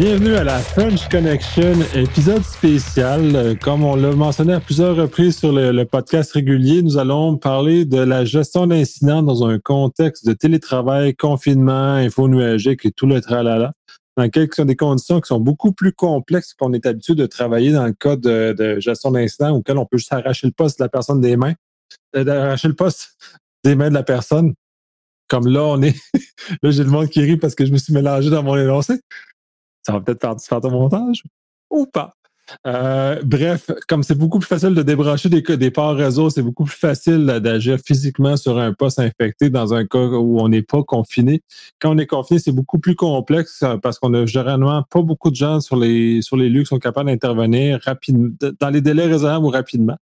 Bienvenue à la French Connection, épisode spécial. Euh, Comme on l'a mentionné à plusieurs reprises sur le, podcast régulier, nous allons parler de la gestion d'incidents dans un contexte de télétravail, confinement, info nuagique et tout le tralala, dans sont des conditions qui sont beaucoup plus complexes qu'on est habitué de travailler dans le cas de, de gestion d'incidents auquel on peut juste arracher le poste de la personne des mains, euh, d'arracher le poste des mains de la personne. Comme là, on est. là, j'ai le monde qui rit parce que je me suis mélangé dans mon énoncé. Ça va peut-être faire faire de montage ou pas. Euh, bref, comme c'est beaucoup plus facile de débrancher des, des ports réseau, c'est beaucoup plus facile d'agir physiquement sur un poste infecté dans un cas où on n'est pas confiné. Quand on est confiné, c'est beaucoup plus complexe euh, parce qu'on a généralement pas beaucoup de gens sur les, sur les lieux qui sont capables d'intervenir rapidement, dans les délais raisonnables ou rapidement.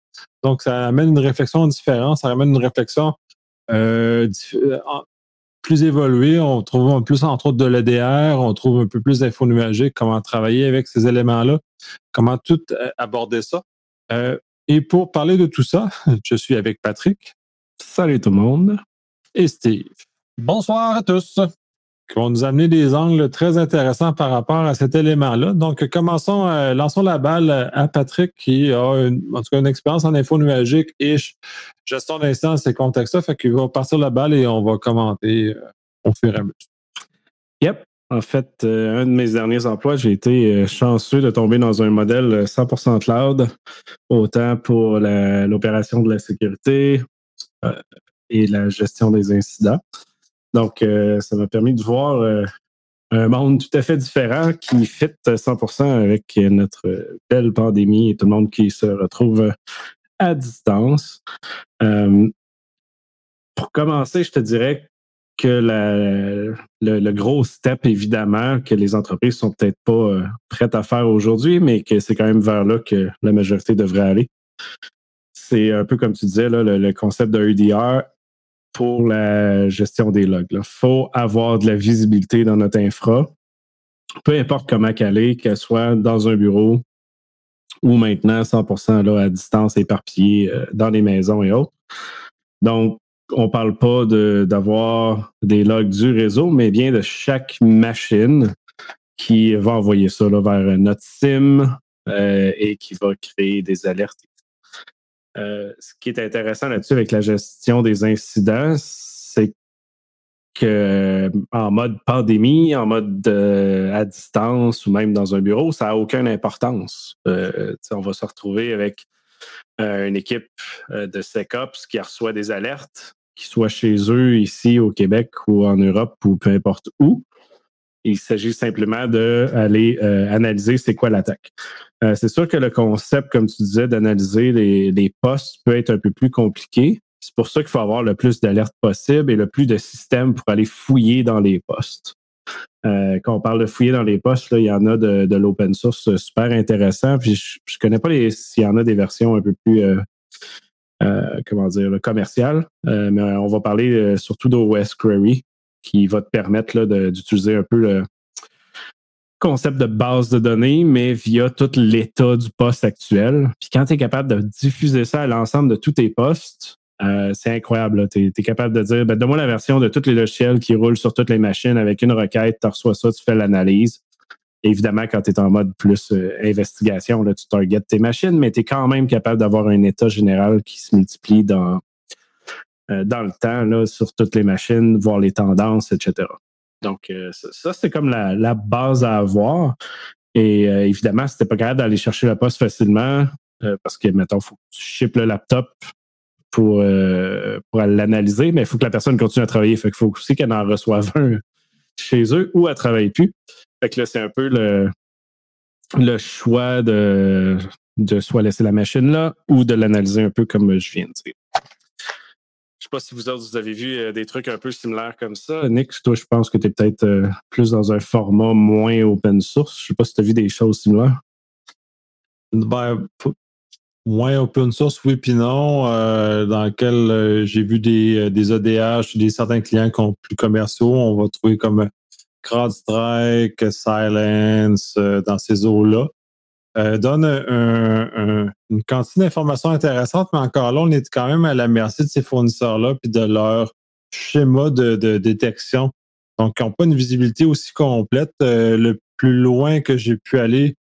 Donc, ça amène une réflexion différente, ça amène une réflexion euh, plus évolué. On trouve un plus, entre autres, de l'EDR, on trouve un peu plus d'infos nuagiques, comment travailler avec ces éléments-là, comment tout euh, aborder ça. Euh, et pour parler de tout ça, je suis avec Patrick. Salut tout le monde. Et Steve. Bonsoir à tous. Qui vont nous amener des angles très intéressants par rapport à cet élément-là. Donc, commençons, euh, lançons la balle à Patrick qui a une, en tout cas une expérience en info nuagique et gestion d'instance et contextes-là. Fait qu'il va partir la balle et on va commenter euh, au fur et à mesure. Yep. En fait, euh, un de mes derniers emplois, j'ai été euh, chanceux de tomber dans un modèle 100% cloud, autant pour l'opération de la sécurité et la gestion des incidents. Donc, euh, ça m'a permis de voir euh, un monde tout à fait différent qui fit 100% avec notre belle pandémie et tout le monde qui se retrouve à distance. Euh, pour commencer, je te dirais que le, gros step, évidemment, que les entreprises sont peut-être pas prêtes à faire aujourd'hui, mais que c'est quand même vers là que la majorité devrait aller. C'est un peu comme tu disais, le, le concept de EDR pour la gestion des logs. Il faut avoir de la visibilité dans notre infra, peu importe comment qu'elle est, qu'elle soit dans un bureau ou maintenant 100% là, à distance, éparpillée euh, dans les maisons et autres. Donc, on parle pas d'avoir des logs du réseau, mais bien de chaque machine qui va envoyer ça vers notre SIM euh, et qui va créer des alertes. Euh, ce qui est intéressant là-dessus avec la gestion des incidents, c'est que en mode pandémie, en mode euh, à distance ou même dans un bureau, ça n'a aucune importance. Euh, on va se retrouver avec une équipe de SecOps qui reçoit des alertes qu'ils soient chez eux, ici au Québec ou en Europe ou peu importe où. Il s'agit simplement d'aller euh, analyser c'est quoi l'attaque. Euh, c'est sûr que le concept, comme tu disais, d'analyser les, postes peut être un peu plus compliqué. C'est pour ça qu'il faut avoir le plus d'alertes possible et le plus de systèmes pour aller fouiller dans les postes. Euh, quand on parle de fouiller dans les postes, il y en a de, l'open source super intéressant. Puis je, je connais pas s'il y en a des versions un peu plus comment dire, le commercial. Euh, mais on va parler surtout d'OS Query, qui va te permettre d'utiliser un peu le concept de base de données, mais via tout l'état du poste actuel. Puis quand tu es capable de diffuser ça à l'ensemble de tous tes postes, euh, c'est incroyable. Tu es, capable de dire, ben, donne-moi la version de tous les logiciels qui roulent sur toutes les machines avec une requête, tu reçois ça, tu fais l'analyse. Évidemment, quand tu es en mode plus euh, investigation, là, tu targetes tes machines, mais tu es quand même capable d'avoir un état général qui se multiplie dans, euh, dans le temps sur toutes les machines, voir les tendances, etc. Donc, euh, ça, c'est comme la, base à avoir. Et euh, évidemment, si tu pas capable d'aller chercher la poste facilement, parce que, mettons, il faut que tu le laptop pour, pour l'analyser, mais il faut que la personne continue à travailler. Fait qu'il faut aussi qu'elle en reçoive un chez eux ou elle travaille plus. Fait que là, c'est un peu le, le choix de, de soit laisser la machine là ou de l'analyser un peu comme je viens de dire. Je sais pas si vous autres, vous avez vu euh, des trucs un peu similaires comme ça. Nick, toi, je pense que tu es peut-être euh, plus dans un format moins open source. Je sais pas si tu as vu des choses similaires. Ben, moins open source, oui, puis non, euh, dans lequel euh, j'ai vu des, des ODH, des certains clients qui ont plus commerciaux. On va trouver comme CrowdStrike, Silence, euh, dans ces eaux-là. Euh, donne un, un, une quantité d'informations intéressantes, mais encore là, on est quand même à la merci de ces fournisseurs-là puis de leur schéma de, détection. Donc, ils n'ont pas une visibilité aussi complète. Euh, le plus loin que j'ai pu aller.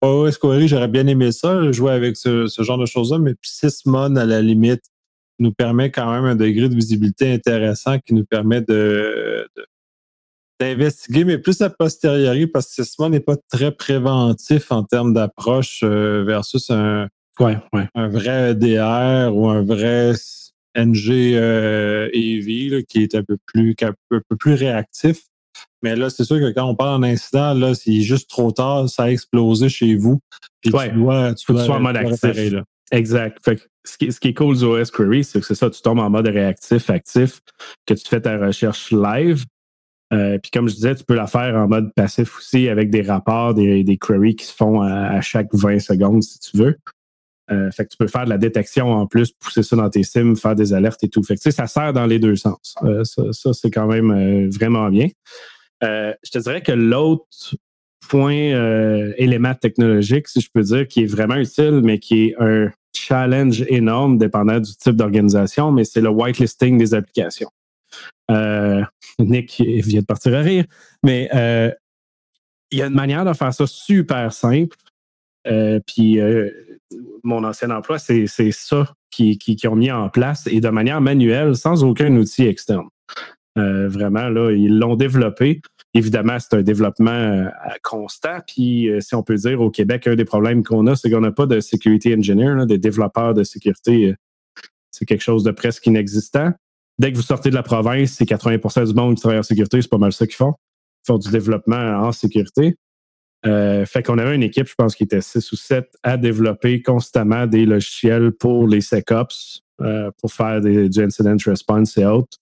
OS Query, j'aurais bien aimé ça, jouer avec ce, genre de choses-là, mais Sysmon, à la limite, nous permet quand même un degré de visibilité intéressant qui nous permet de, d'investiguer, mais plus a posteriori, parce que Sysmon n'est pas très préventif en termes d'approche euh, versus un, un vrai EDR ou un vrai NG euh, EV qui est un peu plus, un peu plus réactif. Mais là, c'est sûr que quand on parle d'un incident, là, c'est juste trop tard, ça a explosé chez vous. Puis tu dois, tu dois, en mode actif. Là. Exact. ce, qui, est cool du OS Query, c'est que c'est ça, tu tombes en mode réactif, actif, que tu fais ta recherche live. Euh, puis comme je disais, tu peux la faire en mode passif aussi avec des rapports, des, queries qui se font à, chaque 20 secondes si tu veux. Euh, fait que tu peux faire de la détection en plus, pousser ça dans tes sims, faire des alertes et tout. Fait que, ça sert dans les deux sens. Euh, ça, c'est quand même vraiment bien. je te dirais que l'autre point élément technologique, si je peux dire, qui est vraiment utile, mais qui est un challenge énorme dépendant du type d'organisation, mais c'est le whitelisting des applications. Euh, Nick vient de partir à rire, mais euh, il y a une manière de faire ça super simple. Euh, puis mon ancien emploi, c'est ça qu'ils qui, ont mis en place et de manière manuelle, sans aucun outil externe. vraiment, là, ils l'ont développé. Évidemment, c'est un développement constant. Puis, si on peut dire, au Québec, un des problèmes qu'on a, c'est qu'on n'a pas de security engineer, des développeurs de sécurité. c'est quelque chose de presque inexistant dès que vous sortez de la province, c'est 80% du monde qui travaille en sécurité, c'est pas mal ça qu'ils font. Ils font du développement en sécurité. Euh, fait qu'on avait une équipe, je pense, qui était 6 ou 7 à développer constamment des logiciels pour les SecOps, euh, pour faire du incident response et autres.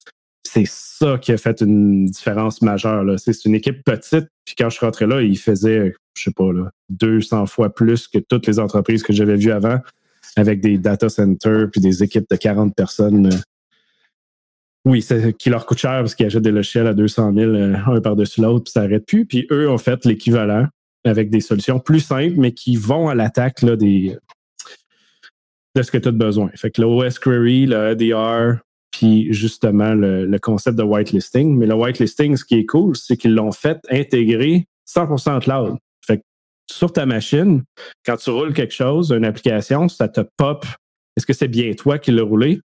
C'est ça qui a fait une différence majeure. C'est une équipe petite, puis quand je suis rentré là, ils faisaient, je sais pas, là, 200 fois plus que toutes les entreprises que j'avais vues avant, avec des data centers puis des équipes de 40 personnes euh, oui, c'est qui leur coûte cher parce qu'ils achètent des logiciels à 200 000 euh, un par-dessus l'autre, puis ça n'arrête plus. Puis eux ont fait l'équivalent avec des solutions plus simples, mais qui vont à l'attaque de ce que tu as besoin. Fait que le OS Query, le EDR, puis justement le, concept de whitelisting. Mais le whitelisting, ce qui est cool, c'est qu'ils l'ont fait intégrer 100% cloud. Fait que sur ta machine, quand tu roules quelque chose, une application, ça te pop. Est-ce que c'est bien toi qui l'as roulé?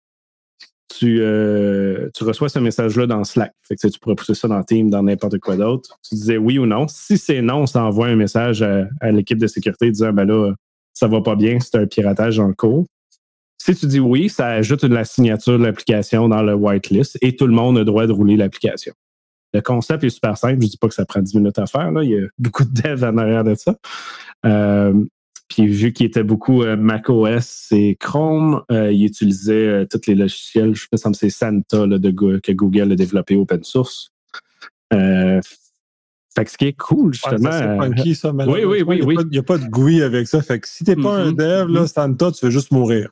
Tu, euh, tu reçois ce message-là dans Slack. Tu pourrais pousser ça dans Team, dans n'importe quoi d'autre. Tu disais oui ou non. Si c'est non, ça envoie un message à, l'équipe de sécurité disant ben là, ça va pas bien, c'est un piratage en cours. Si tu dis oui, ça ajoute la signature de l'application dans le whitelist et tout le monde a le droit de rouler l'application. Le concept est super simple. Je ne dis pas que ça prend 10 minutes à faire. Il y a beaucoup de devs en arrière de ça. Euh, puis vu qu'il était beaucoup euh, macOS et Chrome, euh, il utilisait euh, tous les logiciels. Je pense que c'est Santa de, que Google a développé open source. fait que ce qui est cool, justement. c'est funky, ça, Oui, oui, oui. Il n'y a, pas de GUI avec ça. Fait que si t'es pas un mm-hmm. dev, là, mm-hmm. Santa, tu veux juste mourir.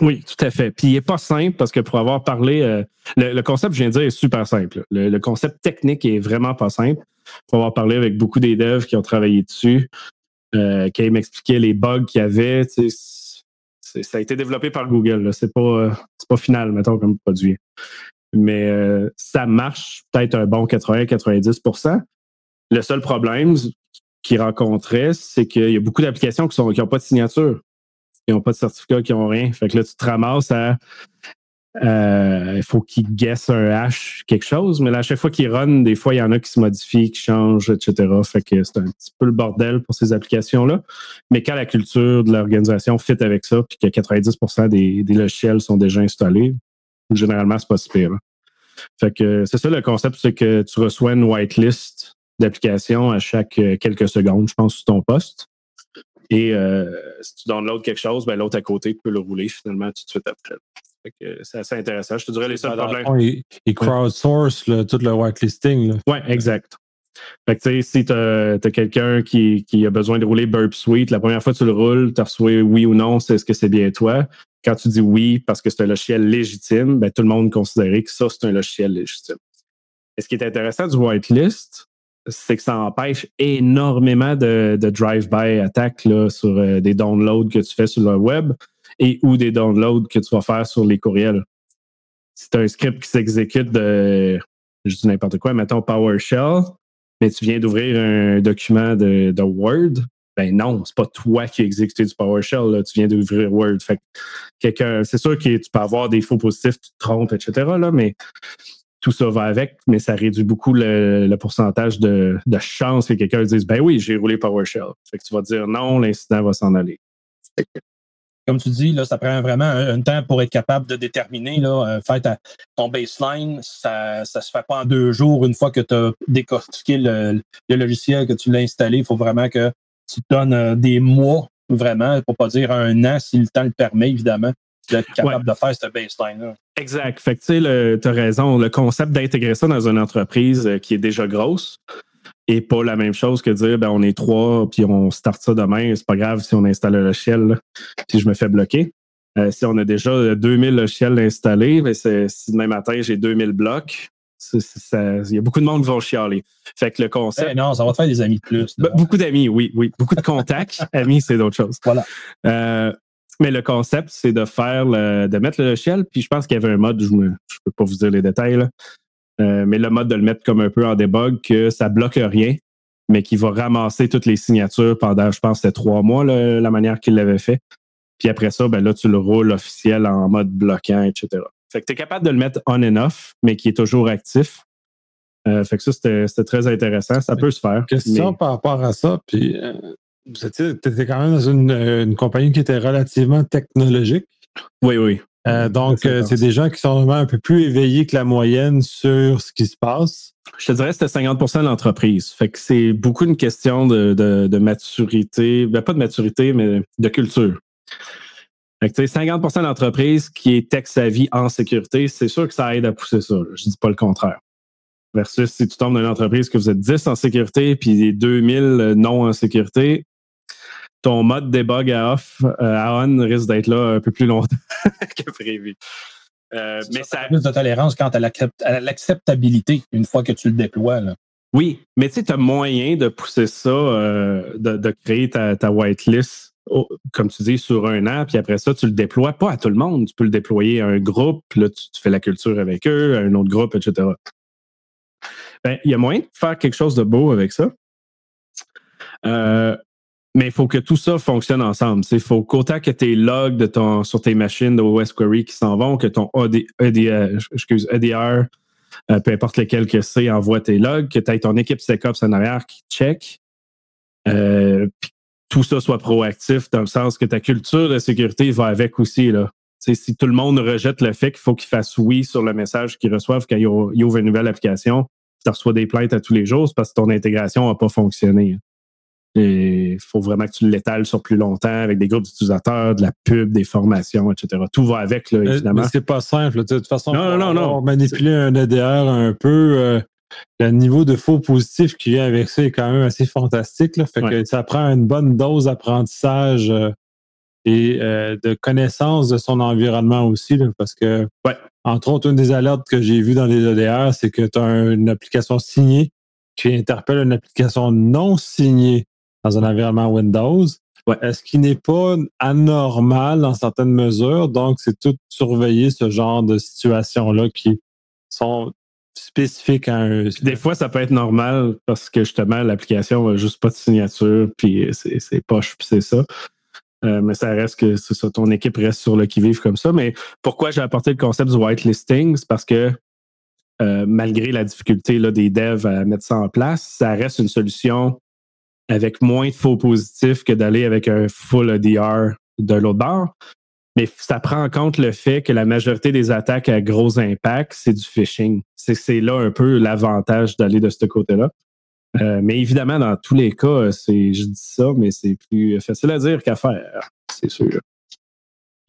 Oui, tout à fait. Puis il n'est pas simple parce que pour avoir parlé, le, concept, je viens de dire, est super simple. Le, le, concept technique est vraiment pas simple. Pour avoir parlé avec beaucoup des devs qui ont travaillé dessus, euh, qui m'expliquait les bugs qu'il y avait. Ça a été développé par Google. C'est pas, pas final, mettons, comme produit. Mais euh, ça marche peut-être un bon 80-90% Le seul problème qu'il rencontrait, c'est qu'il y a beaucoup d'applications qui n'ont pas de signature, qui n'ont pas de certificat, qui n'ont rien. Fait que là, tu te ramasses à euh, il faut qu'il guesse un hash quelque chose, mais là, à chaque fois qu'il run, des fois, il y en a qui se modifient, qui changent, etc. Fait que c'est un petit peu le bordel pour ces applications-là. Mais quand la culture de l'organisation fit avec ça, puis que 90% des, logiciels sont déjà installés, généralement, c'est pas si pire. Fait que c'est ça le concept, c'est que tu reçois une whitelist d'applications à chaque euh, quelques secondes, je pense, sur ton poste. Et euh, si tu l'autre quelque chose, ben, l'autre à côté peut le rouler finalement tout de suite après c'est assez intéressant. Je te dirais les seuls problèmes. Ils, crowdsource tout le whitelisting. Oui, exact. Fait si tu as, quelqu'un qui, a besoin de rouler Burp Suite, la première fois que tu le roules, tu reçois oui ou non, c'est ce que c'est bien toi? Quand tu dis oui parce que c'est un logiciel légitime, ben, tout le monde considérait que ça, c'est un logiciel légitime. Et ce qui est intéressant du whitelist, c'est que ça empêche énormément de, drive-by attaques sur euh, des downloads que tu fais sur le web et ou des downloads que tu vas faire sur les courriels. C'est un script qui s'exécute de, je dis n'importe quoi, mettons PowerShell, mais tu viens d'ouvrir un document de, Word, ben non, c'est pas toi qui exécuté du PowerShell, tu viens d'ouvrir Word. Quelqu'un, c'est sûr que tu peux avoir des faux positifs, tu te trompes, etc. Là, mais tout ça va avec, mais ça réduit beaucoup le, pourcentage de, de chance que quelqu'un dise Ben oui, j'ai roulé PowerShell. Fait que tu vas dire non, l'incident va s'en aller. Comme tu dis, là, ça prend vraiment un, temps pour être capable de déterminer, là, euh, ton baseline, ça ne se fait pas en deux jours une fois que tu as décortiqué le, logiciel, que tu l'as installé. Il faut vraiment que tu donnes euh, des mois, vraiment, pour pas dire un an, si le temps le permet, évidemment, d'être capable de faire ce baseline-là. Exact. Fait que tu sais, tu as raison. Le concept d'intégrer ça dans une entreprise euh, qui est déjà grosse et pas la même chose que dire ben, on est trois puis on start ça demain. C'est pas grave si on installe le logiciel, si je me fais bloquer. Euh, si on a déjà 2000 logiciels installés, ben si demain matin j'ai 2000 blocs, il y a beaucoup de monde qui vont chialer. Fait que le concept. Eh non, ça va te faire des amis de plus. Beaucoup d'amis, oui, oui. Beaucoup de contacts. amis, c'est d'autres choses. Voilà. Euh, mais le concept, c'est de faire de mettre le logiciel. Puis je pense qu'il y avait un mode, je ne peux pas vous dire les détails, euh, mais le mode de le mettre comme un peu en debug, que ça bloque rien, mais qui va ramasser toutes les signatures pendant, je pense, c'était trois mois, la manière qu'il l'avait fait. Puis après ça, ben là, tu le roules officiel en mode bloquant, etc. Fait que tu es capable de le mettre on and off, mais qui est toujours actif. Euh, fait que ça, c'était très intéressant. Ça peut se faire. Question par rapport à ça, puis euh, tu étais quand même dans une, compagnie qui était relativement technologique. Oui, oui. Euh, donc, c'est des gens qui sont vraiment un peu plus éveillés que la moyenne sur ce qui se passe. Je te dirais que c'était 50% de l'entreprise. Fait que c'est beaucoup une question de, maturité, ben, pas de maturité, mais de culture. Fait que 50% de l'entreprise qui est tech vie en sécurité, c'est sûr que ça aide à pousser ça. Je dis pas le contraire. Versus si tu tombes dans une entreprise que vous êtes 10 en sécurité puis 2000 non en sécurité, ton mode debug à off, euh, à on risque d'être là un peu plus longtemps que prévu. Euh, mais ça, a plus de tolérance quant à l'acceptabilité une fois que tu le déploies. Oui, mais tu sais, tu as moyen de pousser ça, euh, de, créer ta, whitelist, comme tu dis, sur un an, puis après ça, tu le déploies pas à tout le monde. Tu peux le déployer à un groupe, là, tu, fais la culture avec eux, à un autre groupe, etc. Ben, il y a moyen de faire quelque chose de beau avec ça. Euh, mais il faut que tout ça fonctionne ensemble. Il faut qu'autant que tes logs de ton, sur tes machines de OS Query qui s'en vont, que ton EDR, excuse, EDR euh, peu importe lequel que c'est, envoie tes logs, que tu aies ton équipe SecOps en arrière qui check. Euh, tout ça soit proactif dans le sens que ta culture de sécurité va avec aussi. Là. si tout le monde rejette le fait qu'il faut qu'il fasse oui sur le message qu'ils reçoivent quand ils ouvrent une nouvelle application, tu reçois des plaintes à tous les jours, parce que ton intégration n'a pas fonctionné. Il faut vraiment que tu l'étales sur plus longtemps avec des groupes d'utilisateurs, de la pub, des formations, etc. Tout va avec, là, évidemment. Mais c'est pas simple. De toute façon, non, non, non, manipuler un EDR un peu, euh, le niveau de faux positif qui vient avec ça est quand même assez fantastique. Là. Fait que ça prend une bonne dose d'apprentissage euh, et euh, de connaissance de son environnement aussi. parce que, entre autres, une des alertes que j'ai vues dans les EDR, c'est que tu as une application signée qui interpelle une application non signée dans un environnement Windows. Est-ce qui n'est pas anormal dans certaines mesures? Donc, c'est tout surveiller ce genre de situations-là qui sont spécifiques à un. Des fois, ça peut être normal parce que justement, l'application n'a juste pas de signature, puis c'est poche, puis c'est ça. Euh, mais ça reste que c'est ça, ton équipe reste sur le qui-vive comme ça. Mais pourquoi j'ai apporté le concept du whitelisting? C'est parce que euh, malgré la difficulté là, des devs à mettre ça en place, ça reste une solution avec moins de faux positifs que d'aller avec un full EDR de l'autre bord. Mais ça prend en compte le fait que la majorité des attaques à gros impact, c'est du phishing. C'est là un peu l'avantage d'aller de ce côté-là. Euh, mais évidemment, dans tous les cas, je dis ça, mais c'est plus facile à dire qu'à faire, c'est sûr.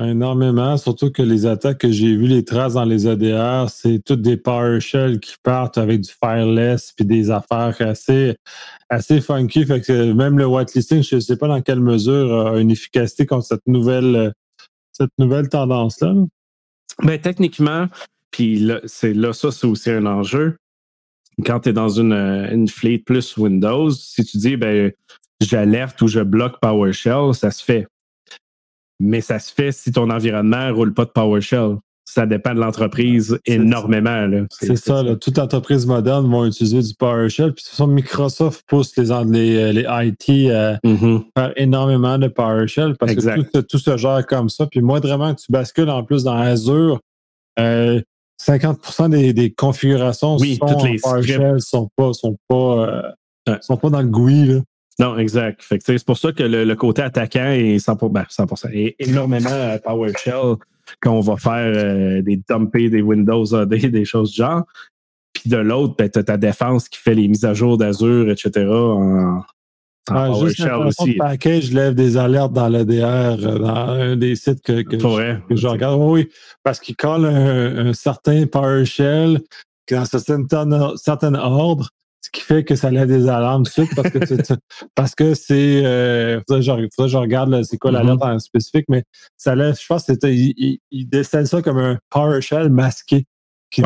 Énormément, surtout que les attaques que j'ai vues, les traces dans les ADR, c'est toutes des PowerShell qui partent avec du fireless puis des affaires assez, assez funky. Fait que même le whitelisting, je ne sais pas dans quelle mesure a une efficacité contre cette nouvelle, cette nouvelle tendance-là. Ben, techniquement, puis là, c'est, là, ça, c'est aussi un enjeu. Quand tu es dans une, une fleet plus Windows, si tu dis, ben, j'alerte ou je bloque PowerShell, ça se fait mais ça se fait si ton environnement ne roule pas de PowerShell. ça dépend de l'entreprise énormément. C'est ça, là, toute entreprise moderne va utiliser du PowerShell. Puis, de Microsoft pousse les, les, les IT à mm-hmm. faire énormément de PowerShell parce que tout, tout, se gère comme ça. Puis, moi, vraiment, tu bascules en plus dans Azure. 50 euh, des, des, configurations oui, sont toutes les PowerShell sont pas, sont pas, euh, sont pas dans le GUI. Là. Non, exact. c'est pour ça que le, côté attaquant est 100%, ben 100% est énormément PowerShell quand on va faire euh, des dumpés, des Windows AD, des choses du genre. Puis de l'autre, ben, tu as ta défense qui fait les mises à jour d'Azure, etc. en, PowerShell aussi. package lève des alertes dans euh, dans un des sites que, que, je, regarde. Oui, parce qu'il colle un, certain PowerShell dans certains, certains ordres ce qui fait que ça lève des alarmes tout parce que, parce que c'est. Euh, faudrait, que je regarde c'est quoi l'alerte mm-hmm. en spécifique, mais ça lève, je pense qu'il il, il, ça comme un PowerShell masqué qui,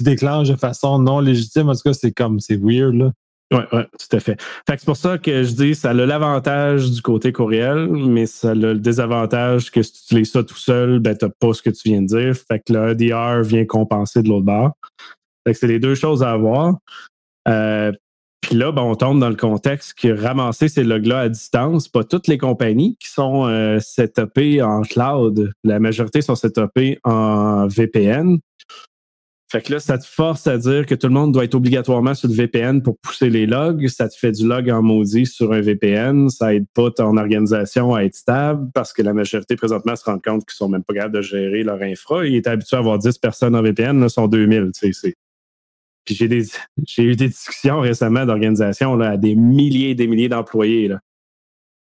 déclenche de façon non légitime. En tout cas, c'est comme c'est weird là. Oui, oui, tout à fait. fait c'est pour ça que je dis ça a l'avantage du côté courriel, mais ça a le désavantage que si tu utilises ça tout seul, ben, tu n'as pas ce que tu viens de dire. Fait que le EDR vient compenser de l'autre bord. Fait que c'est les deux choses à avoir. Euh, puis là, ben, on tombe dans le contexte que ramasser ces logs-là à distance, pas toutes les compagnies qui sont euh, setupées en cloud. La majorité sont setupées en VPN. Fait que là, ça te force à dire que tout le monde doit être obligatoirement sur le VPN pour pousser les logs. Ça te fait du log en maudit sur un VPN. Ça aide pas ton organisation à être stable parce que la majorité présentement se rend compte qu'ils sont même pas capables de gérer leur infra. Ils étaient habitués à avoir 10 personnes en VPN, là, sont 2000. C'est puis j'ai des j'ai eu des discussions récemment d'organisation à des milliers et des milliers d'employés là,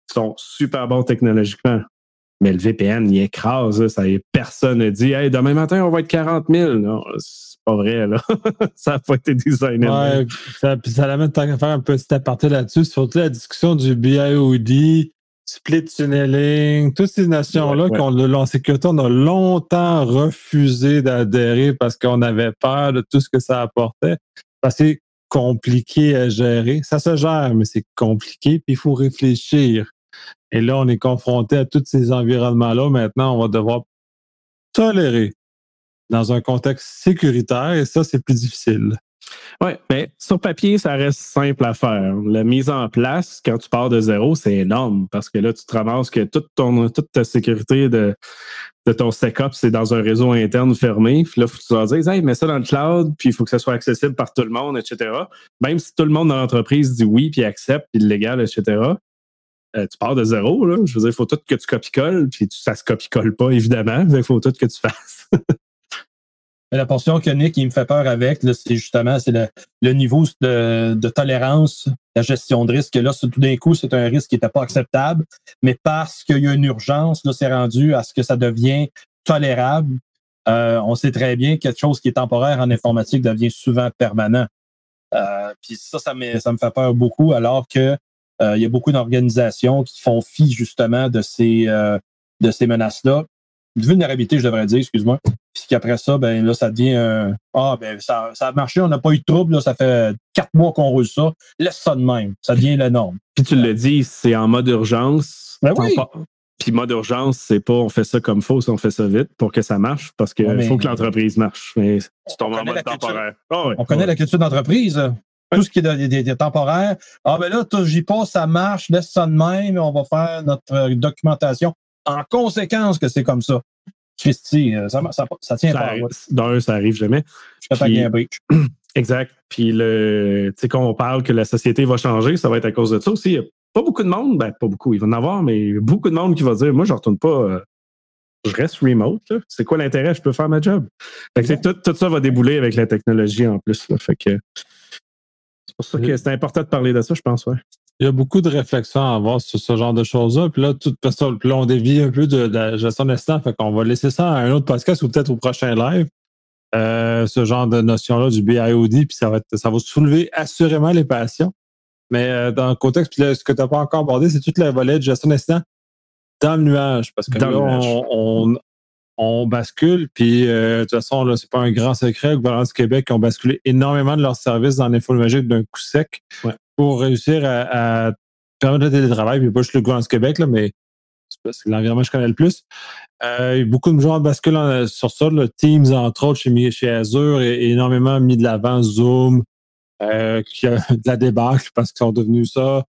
qui sont super bons technologiquement. Mais le VPN, il écrase. Ça, personne ne dit Hey, demain matin, on va être 40 000. Non, c'est pas vrai, là. ça n'a pas été designé. Ouais, ça, puis ça l'amène tant qu'à faire un petit aparté là-dessus, surtout la discussion du BIOD, split tunneling, toutes ces nations-là qu'on en sécurité, on a longtemps refusé d'adhérer parce qu'on avait peur de tout ce que ça apportait. Parce que c'est compliqué à gérer. Ça se gère, mais c'est compliqué, puis il faut réfléchir. Et là, on est confronté à tous ces environnements-là. Maintenant, on va devoir tolérer dans un contexte sécuritaire, et ça, c'est plus difficile. Oui, mais sur papier, ça reste simple à faire. La mise en place, quand tu pars de zéro, c'est énorme parce que là, tu te ramasses que toute, ta sécurité de, de ton setup, c'est dans un réseau interne fermé. Puis là, faut que tu vas dire, hey, mets ça dans le cloud, puis il faut que ça soit accessible par tout le monde, etc. Même si tout le monde dans l'entreprise dit oui, puis accepte, puis légal, etc. Euh, tu pars de zéro, là. Je veux dire, il faut tout que tu copie-colles, puis ça se copie-colle pas, évidemment. Il faut tout que tu fasses. La portion que Nick, il me fait peur avec, c'est justement c'est le, niveau de, tolérance, la gestion de risque. Là, tout d'un coup, c'est un risque qui n'était pas acceptable, mais parce qu'il y a une urgence, là, c'est rendu à ce que ça devient tolérable. Euh, on sait très bien que quelque chose qui est temporaire en informatique devient souvent permanent. Euh, puis ça, ça me, ça me fait peur beaucoup, alors que euh, il y a beaucoup d'organisations qui font fi justement de ces, de ces menaces-là vulnérabilité, je devrais dire, excuse-moi. Puis qu'après ça, ben là, ça devient un Ah, ben ça, ça a marché, on n'a pas eu de trouble, là, ça fait quatre mois qu'on roule ça. Laisse ça de même. Ça devient la norme. Puis tu le dis, c'est en mode urgence. Ben oui. Puis mode urgence, c'est pas on fait ça comme faut, on fait ça vite pour que ça marche, parce qu'il faut que l'entreprise marche. Mais tu tombes en mode temporaire. Ah on connaît la culture d'entreprise. Tout ce qui est, temporaire. Ah ben là, j'y passe, ça marche, laisse ça de même, on va faire notre euh, documentation en conséquence que c'est comme ça. Christy, euh, ça, ça, ça tient pas. D'un, ça arrive jamais. Je Puis, un breach. Exact. Puis, le, tu sais, quand on parle que la société va changer, ça va être à cause de ça aussi. Il n'y a pas beaucoup de monde, ben, pas beaucoup, il va en avoir, mais beaucoup de monde qui va dire Moi, je ne retourne pas, euh, je reste remote. C'est quoi l'intérêt? Je peux faire ma job. tout, tout, ça va débouler avec la technologie en plus. Fait que, c'est pour ça que c'est important de parler de ça, je pense. Ouais il y a beaucoup de réflexions à avoir sur ce genre de choses-là. Puis là, tout, puis là, on dévie un peu de, la gestion d'instant. Fait qu'on va laisser ça à un autre podcast ou peut-être au prochain live. Euh, ce genre de notion-là du BIOD, puis ça va, ça va soulever assurément les passions. Mais euh, dans le contexte, puis là, ce que tu n'as pas encore abordé, c'est toute la volet de gestion d'instant dans le nuage. Parce que là, on, on, bascule, puis euh, de toute façon, là, c'est pas un grand secret. Le gouvernement du Québec ont basculé énormément de leurs services dans l'infonuagique d'un coup sec. Ouais pour réussir à, permettre le télétravail, puis pas juste le du Québec, là, mais que l'environnement je connais le plus. Euh, beaucoup de gens basculent sur ça. Le Teams, entre autres, chez, Azure, est énormément mis de l'avant. Zoom, euh, qui a de la débâcle parce qu'ils sont devenus ça.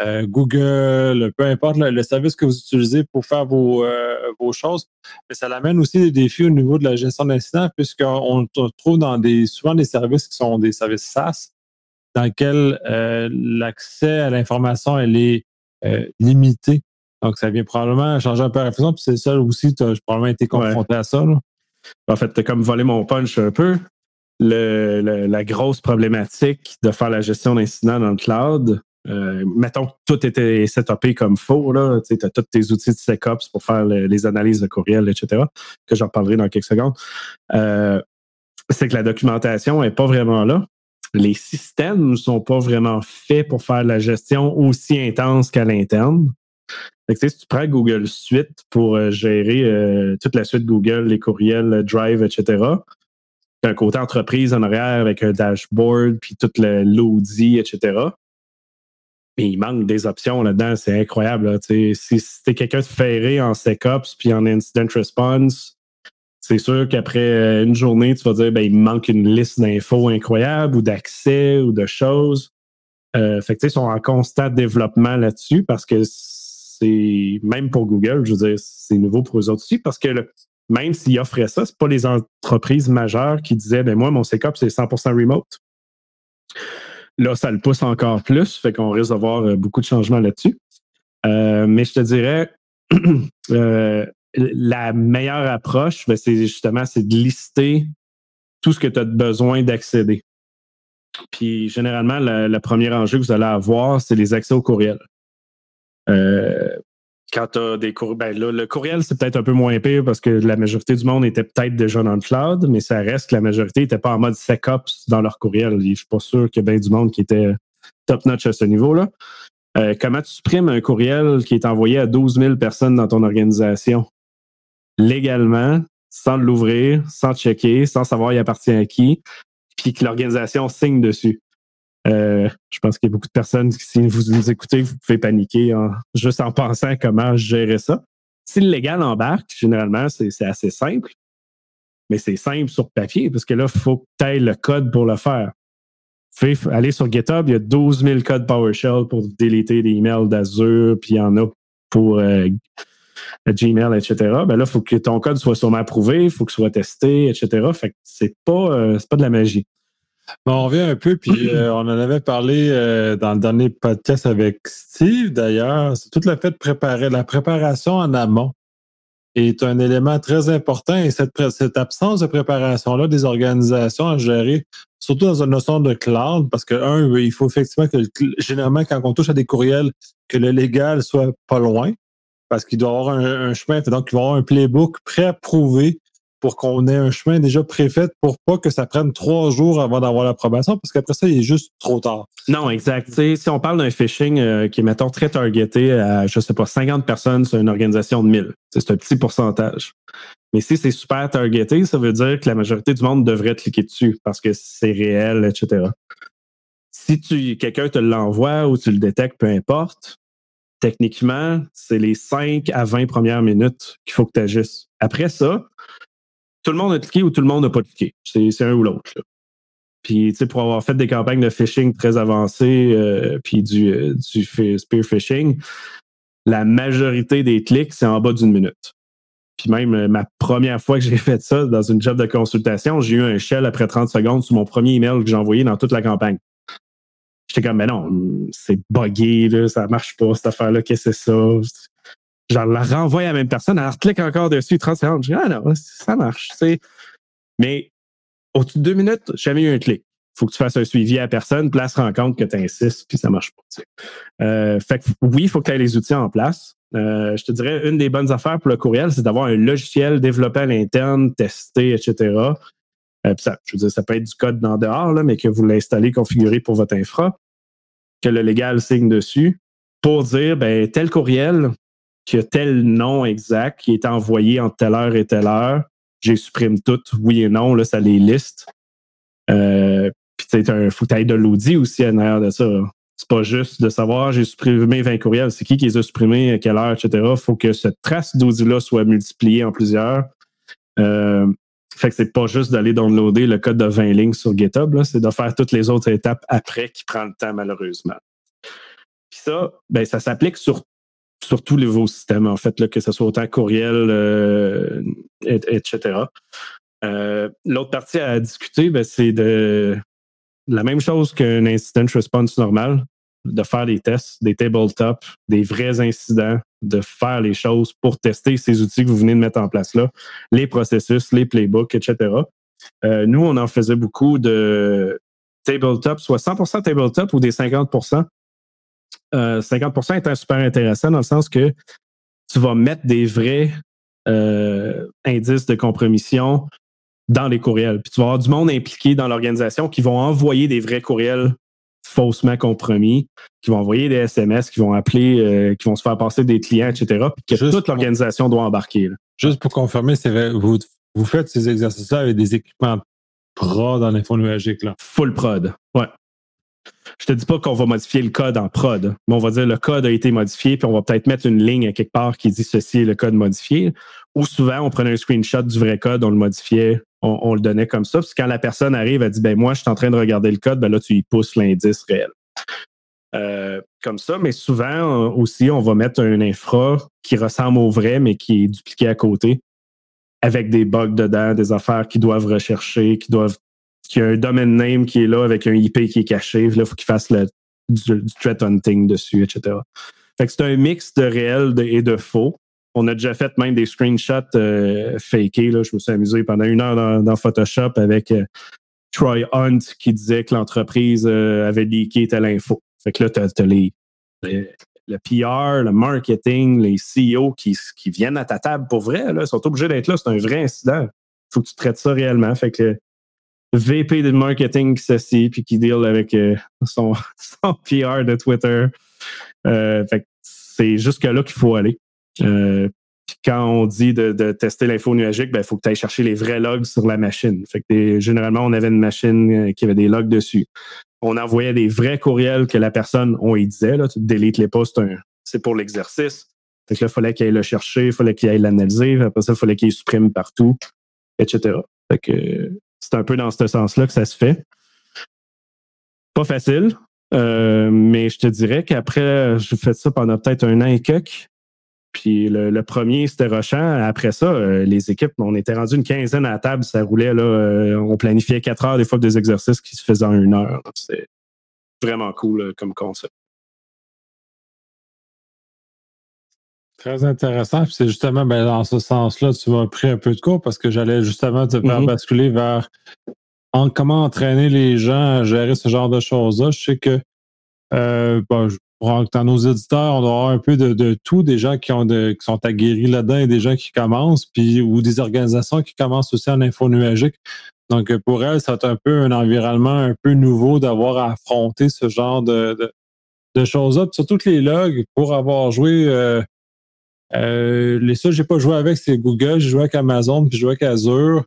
Euh, Google, peu importe le, service que vous utilisez pour faire vos, euh, choses. Mais ça amène aussi des défis au niveau de la gestion d'incidents, puisqu'on trouve dans des, souvent des services qui sont des services SaaS, dans lesquels euh, l'accès à l'information elle est limité. Donc, ça vient probablement changer un peu la réflexion. Puis c'est ça aussi, tu as probablement été confronté à ça. En fait, tu as comme volé mon punch un peu. Le, la grosse problématique de faire la gestion d'incidents dans le cloud, euh, mettons que tout était setupé comme faux, tu as tous tes outils de SecOps pour faire les analyses de courriel, etc., que j'en parlerai dans quelques secondes. Euh, c'est que la documentation n'est pas vraiment là. Les systèmes ne sont pas vraiment faits pour faire la gestion aussi intense qu'à l'interne. Si tu prends Google Suite pour euh, gérer toute la suite Google, les courriels, Drive, etc., un côté entreprise en arrière avec un dashboard, puis tout l'audit, etc mais il manque des options là-dedans. C'est incroyable. Si, si tu es quelqu'un de ferré en SecOps puis en Incident Response, c'est sûr qu'après euh, une journée, tu vas dire ben, il me manque une liste d'infos incroyable ou d'accès ou de choses. Euh, fait que, ils sont en constant développement là-dessus parce que c'est même pour Google, je veux dire, c'est nouveau pour eux autres aussi parce que même s'ils offraient ça, c'est pas les entreprises majeures qui disaient ben moi, mon SecOps, c'est 100% remote. Là, ça le pousse encore plus, fait qu'on risque d'avoir euh, beaucoup de changements là-dessus. Mais je te dirais, la meilleure approche, ben, c'est justement c'est de lister tout ce que tu as besoin d'accéder. Puis généralement, le, premier enjeu que vous allez avoir, c'est les accès au courriel. Euh, quand tu as des courriels, ben le courriel, c'est peut-être un peu moins pire parce que la majorité du monde était peut-être déjà dans le cloud, mais ça reste que la majorité n'était pas en mode SecOps dans leur courriel. Je suis pas sûr qu'il y ait bien du monde qui était top-notch à ce niveau-là. Euh, comment tu supprimes un courriel qui est envoyé à 12 000 personnes dans ton organisation? Légalement, sans l'ouvrir, sans checker, sans savoir il appartient à qui, puis que l'organisation signe dessus? Euh, je pense qu'il y a beaucoup de personnes si vous nous écoutez, vous pouvez paniquer juste en pensant comment gérer ça. Si le légal embarque, généralement, c'est assez simple. Mais c'est simple sur papier parce que là, il faut que tu le code pour le faire. Faut aller sur GitHub, il y a 12 000 codes PowerShell pour déliter des emails d'Azure, puis il y en a pour euh, Gmail, etc. Ben là, il faut que ton code soit sûrement approuvé, il faut qu'il soit testé, etc. Fait que c'est pas, euh, pas de la magie. Bon, on revient un peu, puis euh, on en avait parlé euh, dans le dernier podcast avec Steve, d'ailleurs. C'est tout le fait de préparer. La préparation en amont est un élément très important et cette, cette absence de préparation-là des organisations à gérer, surtout dans une notion de cloud, parce que, un, il faut effectivement que, généralement, quand on touche à des courriels, que le légal soit pas loin, parce qu'il doit avoir un, chemin, donc il va avoir un playbook pré-approuvé pour qu'on ait un chemin déjà préfet pour pas que ça prenne trois jours avant d'avoir l'approbation, parce qu'après ça, il est juste trop tard. Non, exact. si on parle d'un phishing euh, qui est, mettons, très targeté à, je sais pas, 50 personnes sur une organisation de 1000, c'est un petit pourcentage. Mais si c'est super targeté, ça veut dire que la majorité du monde devrait cliquer dessus parce que c'est réel, etc. Si tu quelqu'un te l'envoie ou tu le détectes, peu importe, techniquement, c'est les 5 à 20 premières minutes qu'il faut que tu agisses. Après ça, tout le monde a cliqué ou tout le monde n'a pas cliqué. C'est un ou l'autre. Puis, tu sais, pour avoir fait des campagnes de phishing très avancées, euh, puis du, euh, spear phishing, la majorité des clics, c'est en bas d'une minute. Puis même euh, ma première fois que j'ai fait ça dans une job de consultation, j'ai eu un shell après 30 secondes sur mon premier email que j'ai envoyé dans toute la campagne. J'étais comme, mais non, c'est buggé, là, ça marche pas, cette affaire-là, qu'est-ce que c'est ça? je la renvoie à la même personne, elle clique encore dessus 30 secondes. Je dis, ah non, ça marche. Mais au-dessus de deux minutes, jamais eu un clic. faut que tu fasses un suivi à la personne, rend compte que tu insistes, puis ça marche pas. Euh, fait que oui, il faut que tu aies les outils en place. Euh, je te dirais, une des bonnes affaires pour le courriel, c'est d'avoir un logiciel développé à l'interne, testé, etc. Euh, ça, je veux dire, ça peut être du code dans dehors, là, mais que vous l'installez configuré pour votre infra, que le légal signe dessus pour dire, ben, tel courriel, qui a tel nom exact qui est envoyé entre telle heure et telle heure. J'ai supprime tout, oui et non, là, ça les liste. Euh, puis tu un faut de l'audit aussi à l'intérieur de ça. C'est pas juste de savoir j'ai supprimé 20 courriels, c'est qui qui les a supprimés, à quelle heure, etc. Il faut que cette trace d'audit-là soit multipliée en plusieurs. Euh, fait que c'est pas juste d'aller downloader le code de 20 lignes sur GitHub, c'est de faire toutes les autres étapes après qui prend le temps, malheureusement. Puis ça, ben, ça s'applique sur, sur tous les vos systèmes, en fait, là, que ce soit autant courriel, euh, etc. Euh, l'autre partie à discuter, ben, c'est de la même chose qu'un incident response normal, de faire des tests, des tabletops, des vrais incidents, de faire les choses pour tester ces outils que vous venez de mettre en place là, les processus, les playbooks, etc. Euh, nous, on en faisait beaucoup de tabletop, soit 100% tabletop ou des 50%. 50% étant super intéressant dans le sens que tu vas mettre des vrais euh, indices de compromission dans les courriels. Puis tu vas avoir du monde impliqué dans l'organisation qui vont envoyer des vrais courriels faussement compromis, qui vont envoyer des SMS, qui vont appeler, euh, qui vont se faire passer des clients, etc. Puis que toute l'organisation doit embarquer. Juste pour confirmer, c'est vous, vous faites ces exercices-là avec des équipements prod dans l'info nuagique. Là. Full prod. Ouais. Je te dis pas qu'on va modifier le code en prod, mais on va dire le code a été modifié, puis on va peut-être mettre une ligne à quelque part qui dit ceci est le code modifié. Ou souvent, on prenait un screenshot du vrai code, on le modifiait, on, le donnait comme ça. Puis quand la personne arrive, elle dit ben moi, je suis en train de regarder le code, ben là, tu y pousses l'indice réel. Euh, comme ça, mais souvent euh, aussi, on va mettre un infra qui ressemble au vrai, mais qui est dupliqué à côté, avec des bugs dedans, des affaires qui doivent rechercher, qui doivent qu'il y a un domaine name qui est là avec un IP qui est caché. Là, il faut qu'il fasse le, du, threat hunting dessus, etc. Fait que c'est un mix de réel et de faux. On a déjà fait même des screenshots euh, fakés. Là. Je me suis amusé pendant une heure dans, Photoshop avec euh, Troy Hunt qui disait que l'entreprise euh, avait leaké telle info. Fait que là, tu as, les, le PR, le marketing, les CEO qui, qui viennent à ta table pour vrai. Là, ils sont obligés d'être là. C'est un vrai incident. Faut que tu traites ça réellement. Fait que VP de marketing qui s'assied puis qui deal avec euh, son, son, PR de Twitter. Euh, c'est jusque-là qu'il faut aller. Euh, quand on dit de, tester l'info nuagique, il ben, faut que tu ailles chercher les vrais logs sur la machine. Fait que généralement, on avait une machine qui avait des logs dessus. On envoyait des vrais courriels que la personne, on y disait, là, tu délites les posts, c'est pour l'exercice. Fait que là, il fallait qu'il aille le chercher, il fallait qu'il aille l'analyser, après ça, il fallait qu'il supprime partout, etc. Fait que c'est un peu dans ce sens-là que ça se fait. Pas facile, euh, mais je te dirais qu'après, je fais ça pendant peut-être un an et quelques. Puis le, premier, c'était rochant. Après ça, euh, les équipes, on était rendu une quinzaine à la table, ça roulait là. Euh, on planifiait quatre heures des fois des exercices qui se faisaient en une heure. C'est vraiment cool comme concept. Très intéressant. C'est justement ben, dans ce sens-là, tu m'as pris un peu de cours parce que j'allais justement te faire mm-hmm. basculer vers comment entraîner les gens à gérer ce genre de choses-là. Je sais que euh, dans nos éditeurs, on doit avoir un peu de, tout, des gens qui, ont qui sont aguerris là-dedans et des gens qui commencent, puis ou des organisations qui commencent aussi en info nuagique. Donc, pour elles, être un peu un environnement un peu nouveau d'avoir à affronter ce genre de, choses-là. Surtout que les logs, pour avoir joué euh, euh, les seuls que j'ai pas joué avec, c'est Google. J'ai joué avec Amazon, puis j'ai joué avec Azure.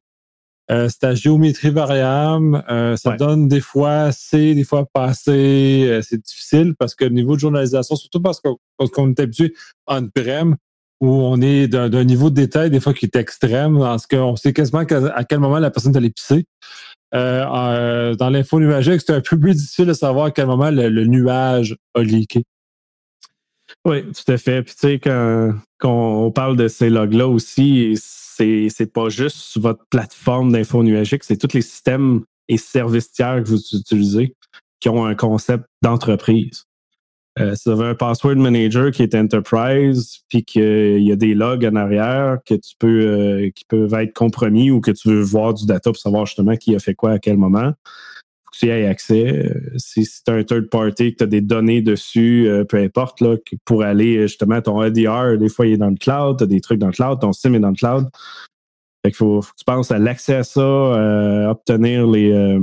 Euh, c'est à géométrie variable. Euh, ça donne des fois C, des fois pas assez. Euh, c'est difficile parce que le niveau de journalisation, surtout parce qu'on est habitué on-prem, où on est d'un niveau de détail des fois qui est extrême, parce qu'on sait quasiment à quel moment la personne est allée pisser. dans l'info nuagique, c'est un peu plus difficile de savoir à quel moment le, le nuage a leaké. Oui, tout à fait. Puis tu sais, quand, on parle de ces logs-là aussi, c'est, c'est pas juste votre plateforme d'info nuagique, c'est tous les systèmes et services tiers que vous utilisez qui ont un concept d'entreprise. Euh, si vous avez un password manager qui est enterprise, puis qu'il y a des logs en arrière que tu peux, euh, qui peuvent être compromis ou que tu veux voir du data pour savoir justement qui a fait quoi à quel moment, tu y accès. Euh, si c'est un third party, que tu as des données dessus, euh, peu importe, là, pour aller justement, ton EDR, des fois, il est dans le cloud, tu as des trucs dans le cloud, ton SIM est dans le cloud. Fait faut, que tu penses à l'accès à ça, euh, obtenir les.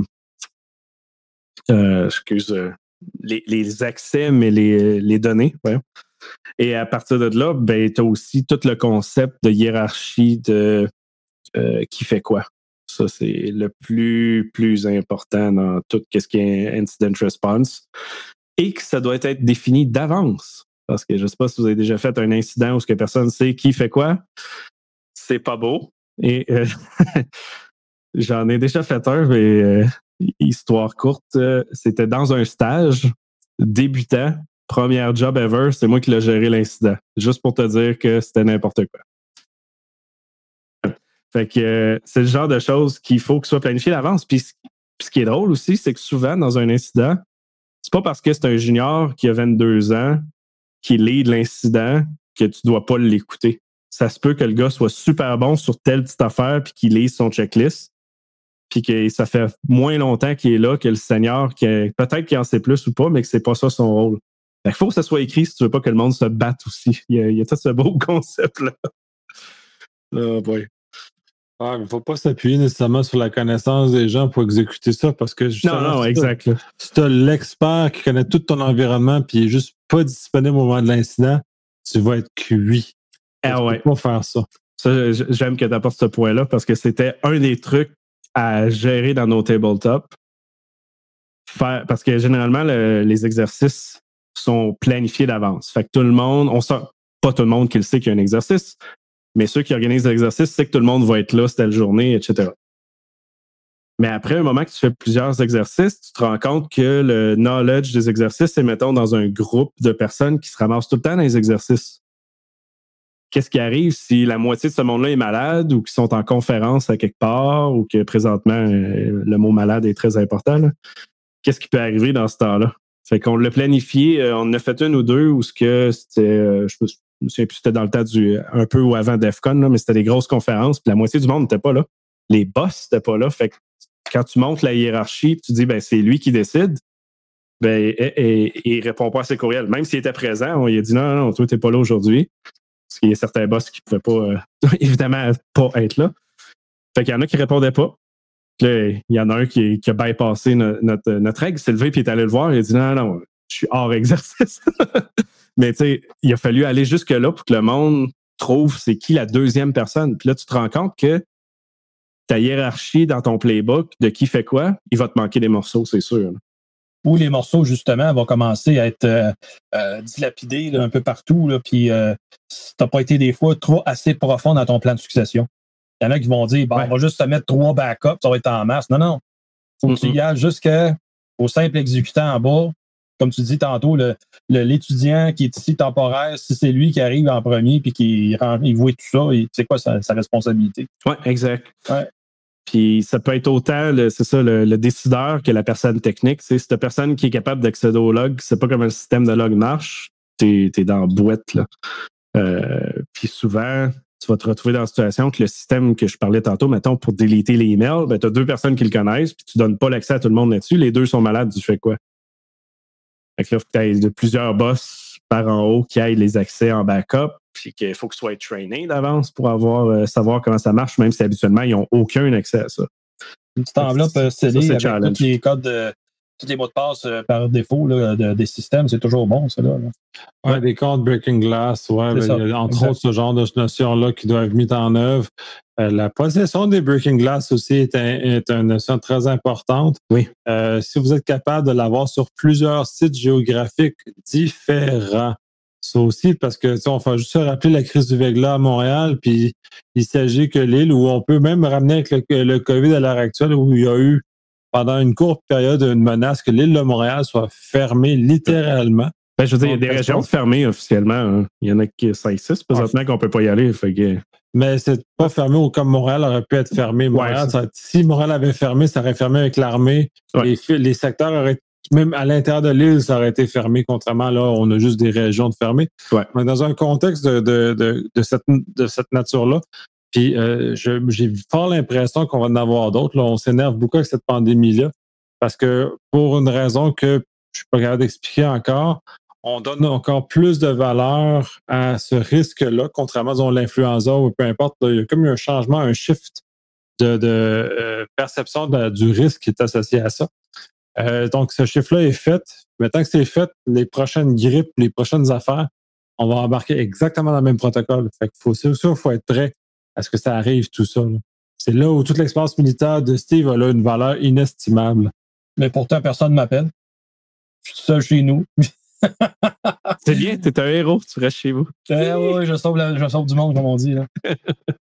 excuse, les, accès, mais les, les données. Et à partir de là, ben, tu as aussi tout le concept de hiérarchie de qui fait quoi. Ça, c'est le plus, plus important dans tout ce qui est incident response. et que ça doit être défini d'avance. Parce que je ne sais pas si vous avez déjà fait un incident où ce que personne sait qui fait quoi. C'est pas beau. Et euh, j'en ai déjà fait un, mais euh, histoire courte, euh, c'était dans un stage débutant, première job ever, c'est moi qui l'ai géré l'incident. Juste pour te dire que c'était n'importe quoi. Fait que c'est le genre de choses qu'il faut que soit planifié d'avance. Puis ce qui est drôle aussi, c'est que souvent, dans un incident, c'est pas parce que c'est un junior qui a 22 ans qui lead l'incident que tu dois pas l'écouter. Ça se peut que le gars soit super bon sur telle petite affaire puis qu'il lise son checklist puis que ça fait moins longtemps qu'il est là que le senior qui peut-être qu'il en sait plus ou pas mais que c'est pas ça son rôle. Il faut que ça soit écrit si tu veux pas que le monde se batte aussi. Il y a, tout ce beau concept là. Oh boy. Ah, il ne faut pas s'appuyer nécessairement sur la connaissance des gens pour exécuter ça parce que non, non, exact. Si tu as l'expert qui connaît tout ton environnement puis il n'est juste pas disponible au moment de l'incident, tu vas être cuit. Ah ouais. pas faire ça. ça J'aime que tu apportes ce point-là parce que c'était un des trucs à gérer dans nos tabletops. Faire, parce que généralement, les exercices sont planifiés d'avance. Fait que tout le monde, on sent pas tout le monde qui le sait qu'il y a un exercice, mais ceux qui organisent l'exercice, c'est que tout le monde va être là telle journée, etc. Mais après un moment que tu fais plusieurs exercices, tu te rends compte que le knowledge des exercices est, mettons, dans un groupe de personnes qui se ramassent tout le temps dans les exercices. Qu'est-ce qui arrive si la moitié de ce monde-là est malade ou qui sont en conférence à quelque part ou que présentement, euh, le mot malade est très important? Qu'est-ce qui peut arriver dans ce temps-là? Fait qu'on l'a planifié, euh, on en a fait une ou deux où ce que c'était, euh, je me souviens plus, c'était dans le temps du, un peu ou avant DEFCON, mais c'était des grosses conférences, puis la moitié du monde n'était pas là. Les boss n'étaient pas là. Fait que quand tu montes la hiérarchie, tu dis, ben, c'est lui qui décide, ben, et, il répond pas à ses courriels. Même s'il était présent, on lui a dit, non, non, toi, t'es pas là aujourd'hui. Parce qu'il y a certains boss qui pouvaient pas, euh, évidemment, pas être là. Fait qu'il y en a qui répondaient pas. Là, il y en a un qui, qui a bypassé notre, notre, notre règle, s'est levé puis il est allé le voir. Il a dit non, non, je suis hors exercice. Mais tu sais, il a fallu aller jusque-là pour que le monde trouve c'est qui la deuxième personne. Puis là, tu te rends compte que ta hiérarchie dans ton playbook de qui fait quoi, il va te manquer des morceaux, c'est sûr. Ou les morceaux, justement, vont commencer à être euh, euh, dilapidés un peu partout. Là, puis euh, si tu n'as pas été des fois trop assez profond dans ton plan de succession. Il y en a qui vont dire bon, on va juste te mettre trois backups, ça va être en masse. Non, non. Faut que tu y ailles jusqu'au simple exécutant en bas, comme tu dis tantôt, l'étudiant qui est ici temporaire, si c'est lui qui arrive en premier puis qui il voit tout ça, c'est quoi sa, responsabilité? Oui, exact. Puis ça peut être autant, c'est ça, le, décideur que la personne technique. C'est cette personne qui est capable d'accéder au log, c'est pas comme un système de log marche, tu es, dans la boîte. Là. Euh, puis souvent, tu vas te retrouver dans la situation que le système que je parlais tantôt, mettons, pour déliter les emails, ben, tu as deux personnes qui le connaissent, puis tu donnes pas l'accès à tout le monde là-dessus. Les deux sont malades, tu fais quoi? Fait que là, il faut que tu plusieurs boss par en haut qui aillent les accès en backup, puis qu'il faut que tu sois traîné d'avance pour avoir euh, savoir comment ça marche, même si habituellement, ils n'ont aucun accès à ça. Une petite enveloppe CD avec tous les codes de, tous les mots de passe euh, par défaut des systèmes, c'est toujours bon, ça. Là, Ouais, des codes Breaking Glass, ouais, ben, entre autres, ce genre de notions-là qui doivent être mises en œuvre. Euh, la possession des Breaking Glass aussi est, une notion très importante. Oui. Euh, si vous êtes capable de l'avoir sur plusieurs sites géographiques différents, ça aussi, parce que on va juste se rappeler la crise du Vegla à Montréal, puis il s'agit que l'île où on peut même ramener avec le, le COVID à l'heure actuelle, où il y a eu pendant une courte période une menace que l'île de Montréal soit fermée littéralement. Ben, je veux dire, il y a des régions fermées officiellement. Hein. Il y en a qui 5-6 présentement qu'on ne peut pas y aller. Fait que... Mais c'est pas fermé comme Montréal aurait pu être fermé. si Montréal avait fermé, ça aurait fermé avec l'armée. Les, secteurs auraient même à l'intérieur de l'île, ça aurait été fermé, contrairement là, on a juste des régions de fermées. Mais dans un contexte de, de, de, cette, de cette nature-là, puis euh, j'ai fort l'impression qu'on va en avoir d'autres. On s'énerve beaucoup avec cette pandémie-là parce que pour une raison que je ne suis pas capable d'expliquer encore, on donne encore plus de valeur à ce risque-là, contrairement à l'influenza ou peu importe. il y a comme un changement, un shift de, euh, perception du risque qui est associé à ça. Euh, donc, ce chiffre-là est fait. Maintenant que c'est fait, les prochaines grippes, les prochaines affaires, on va embarquer exactement dans le même protocole. Fait faut, c'est sûr, il faut être prêt à ce que ça arrive, tout ça. C'est là où toute l'expérience militaire de Steve a là une valeur inestimable. Mais pourtant, personne ne m'appelle. Je suis seul chez nous. C'est bien, t'es un héros, tu restes chez vous. Eh oui, je sauve, je sauve du monde, comme on dit. Là.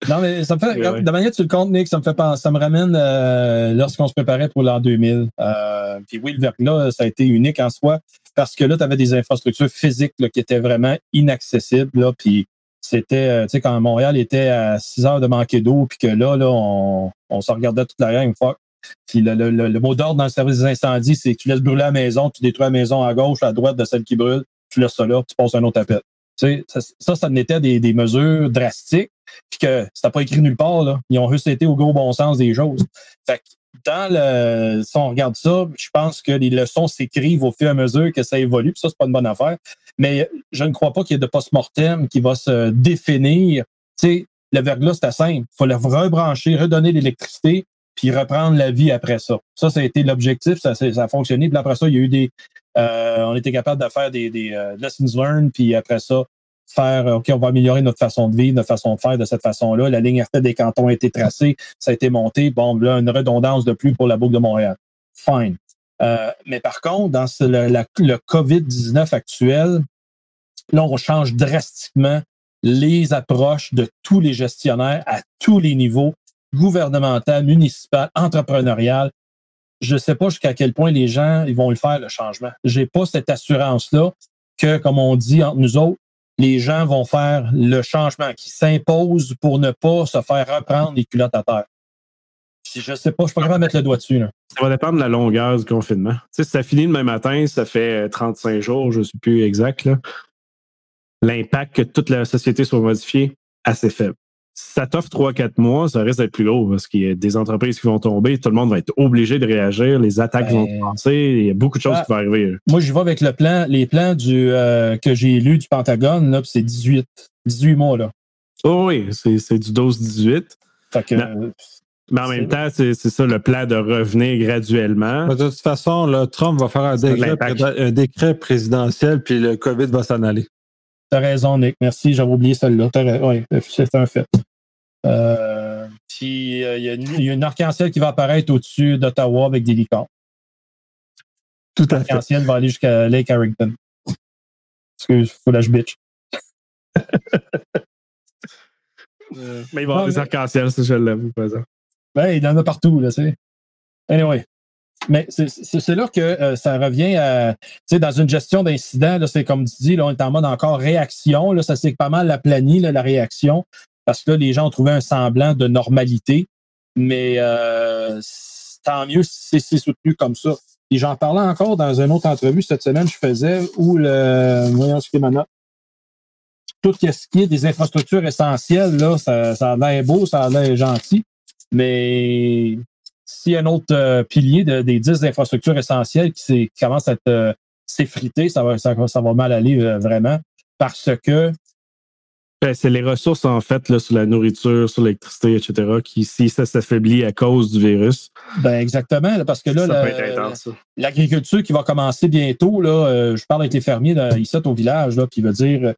non, mais ça me fait, de la manière que tu le comptes, Nick, ça me fait penser, ça me ramène euh, lorsqu'on se préparait pour l'an 2000. Euh, puis oui, le verglas, ça a été unique en soi, parce que là, tu avais des infrastructures physiques là, qui étaient vraiment inaccessibles. Là, puis c'était, euh, tu sais, quand Montréal était à 6 heures de manquer d'eau, puis que là, là, on, on se regardait toute la une fois. Puis le, le, le, mot d'ordre dans le service des incendies, c'est que tu laisses brûler la maison, tu détruis la maison à gauche, à droite de celle qui brûle, tu laisses ça là, tu passes un autre appel. Tu sais, ça, ça, ça n'était des, des mesures drastiques, puis que c'était pas écrit nulle part. Là. Ils ont juste été au gros bon sens des choses. Fait que dans le, si on regarde ça, je pense que les leçons s'écrivent au fur et à mesure que ça évolue, puis ça, c'est pas une bonne affaire. Mais je ne crois pas qu'il y ait de post-mortem qui va se définir. Tu sais, le verglas, c'était simple. Il le rebrancher, redonner l'électricité, puis reprendre la vie après ça. Ça, ça a été l'objectif, ça, ça, a fonctionné. Puis après ça, il y a eu des. Euh, on était capable de faire des, des uh, lessons learned, puis après ça, faire OK, on va améliorer notre façon de vivre, notre façon de faire de cette façon-là. La ligne RT des cantons a été tracée, ça a été monté. Bon, là, une redondance de plus pour la boucle de Montréal. Fine. Euh, mais par contre, dans le, le COVID-19 actuel, là, on change drastiquement les approches de tous les gestionnaires à tous les niveaux, gouvernemental, municipal, entrepreneurial. Je ne sais pas jusqu'à quel point les gens vont le faire, le changement. J'ai pas cette assurance-là que, comme on dit entre nous autres, les gens vont faire le changement qui s'impose pour ne pas se faire reprendre les culottes à terre. Je sais pas, je peux pas mettre le doigt dessus. Ça va dépendre de la longueur du confinement. Si ça finit demain matin, ça fait 35 jours, je ne suis plus exact. L'impact que toute la société soit modifiée, assez faible. Si ça t'offre 3-4 mois, ça risque d'être plus lourd parce qu'il y a des entreprises qui vont tomber, tout le monde va être obligé de réagir, les attaques ben, vont commencer, il y a beaucoup de choses qui vont arriver. Moi, je vais avec le plan, les plans du euh, que j'ai lu du Pentagone, c'est 18, 18 mois. Là. Oh oui, c'est du 12-18. Mais en même temps, c'est ça le plan de revenir graduellement. De toute façon, là, Trump va faire un décret, un décret, présidentiel, puis le COVID va s'en aller. T'as raison, Nick. Merci, j'avais oublié celle-là. Oui, c'est un fait. Euh, puis euh, il y, a une arc-en-ciel qui va apparaître au-dessus d'Ottawa avec des licornes. Tout à fait. L'arc-en-ciel va aller jusqu'à Lake Harrington. Parce que faut la bitch. Euh, mais il va y avoir des arc-en-ciel, ça, je l'avoue, par exemple. Ben, il y en a partout, là, tu sais. Anyway. Mais c'est là que euh, ça revient à, tu sais, dans une gestion d'incident, c'est comme tu dis, on est en mode encore réaction. Ça c'est pas mal la planie, la réaction, parce que là, les gens ont trouvé un semblant de normalité. Mais euh, tant mieux si c'est soutenu comme ça. Et j'en parlais encore dans une autre entrevue cette semaine, je faisais où le. Voyons ce Tout ce qui est des infrastructures essentielles, ça, ça a l'air beau, ça a l'air gentil. Mais s'il y a un autre euh, pilier des dix infrastructures essentielles qui, commence à euh, s'effriter, ça va, ça, va mal aller euh, vraiment parce que. Ben, c'est les ressources, en fait, là, sur la nourriture, sur l'électricité, etc., qui, si ça s'affaiblit à cause du virus. Ben, exactement, parce que là, l'agriculture qui va commencer bientôt, là, je parle avec les fermiers là, ici au village, là, puis il va dire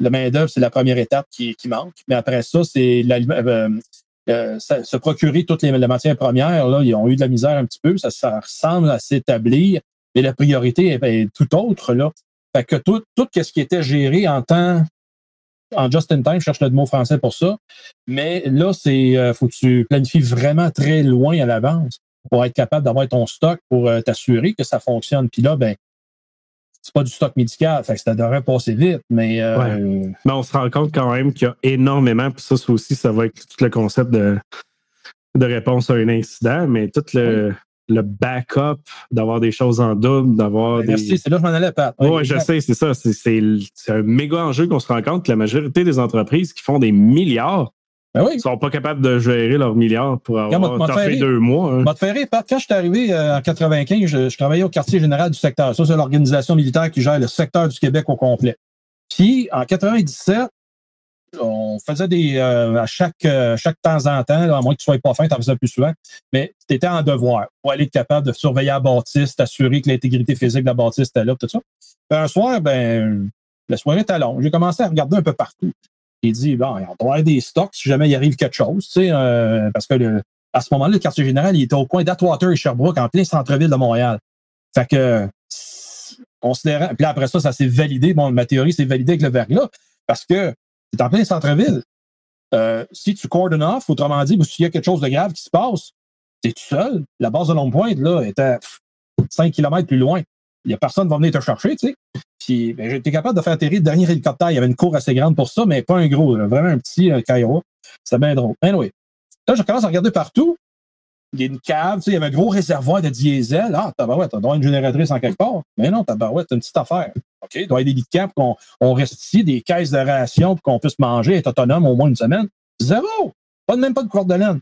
le main-d'œuvre, c'est la première étape qui, qui manque. Mais après ça, c'est euh, se procurer toutes les, matières premières, là, ils ont eu de la misère un petit peu, ça, ressemble à s'établir, mais la priorité est, tout autre. Là. Fait que tout, tout ce qui était géré en temps, en just in time, je cherche le mot français pour ça, mais là, c'est euh, faut que tu planifies vraiment très loin à l'avance pour être capable d'avoir ton stock pour euh, t'assurer que ça fonctionne. Puis là, ben, c'est pas du stock médical, fait que ça devrait passer vite, mais. Euh, mais on se rend compte quand même qu'il y a énormément, puis ça, aussi, ça va être tout le concept de, de réponse à un incident, mais tout le, le backup, d'avoir des choses en double, d'avoir ben, des. Merci, c'est là que je m'en allais, Pat. Oui, je sais, c'est ça. C'est un méga enjeu qu'on se rend compte que la majorité des entreprises qui font des milliards ben oui. Ils sont pas capables de gérer leurs milliards pour avoir fait deux mois. Hein. Quand je suis arrivé euh, en 95, je, travaillais au quartier général du secteur. Ça, c'est l'organisation militaire qui gère le secteur du Québec au complet. Puis, en 97, on faisait des euh, à chaque euh, chaque temps en temps, à moins que tu sois pas fin, tu en faisais plus souvent, mais tu étais en devoir pour aller être capable de surveiller la bâtisse, t'assurer que l'intégrité physique de la bâtisse était là, tout ça. un soir, ben, la soirée était longue. J'ai commencé à regarder un peu partout. Il dit, bon, il doit avoir des stocks si jamais il arrive quelque chose, tu sais, euh, parce que à ce moment-là, le quartier général, il était au coin d'Atwater et Sherbrooke, en plein centre-ville de Montréal. Fait que considérant. Puis après ça, ça s'est validé. Bon, ma théorie s'est validée avec le verglas parce que c'est en plein centre-ville. Euh, si tu cordon off, autrement dit, s'il y a quelque chose de grave qui se passe, tu es tout seul. La base de Longue Pointe, là, était 5 km plus loin. Il n'y a personne qui va venir te chercher, tu sais. Puis ben, j'étais capable de faire atterrir le dernier hélicoptère. Il y avait une cour assez grande pour ça, mais pas un gros, vraiment un petit euh, Cairo. C'était bien drôle. Anyway. Là, je commence à regarder partout. Il y a une cave, tu sais, il y avait un gros réservoir de diesel. Ah, tabarouette, tu doit une génératrice en quelque part. Mais non, tabarouette, c'est une petite affaire. OK, il doit y avoir des lits de qu'on on reste ici, des caisses de ration pour qu'on puisse manger, être autonome au moins une semaine. Zéro! Pas, même pas de corde de laine.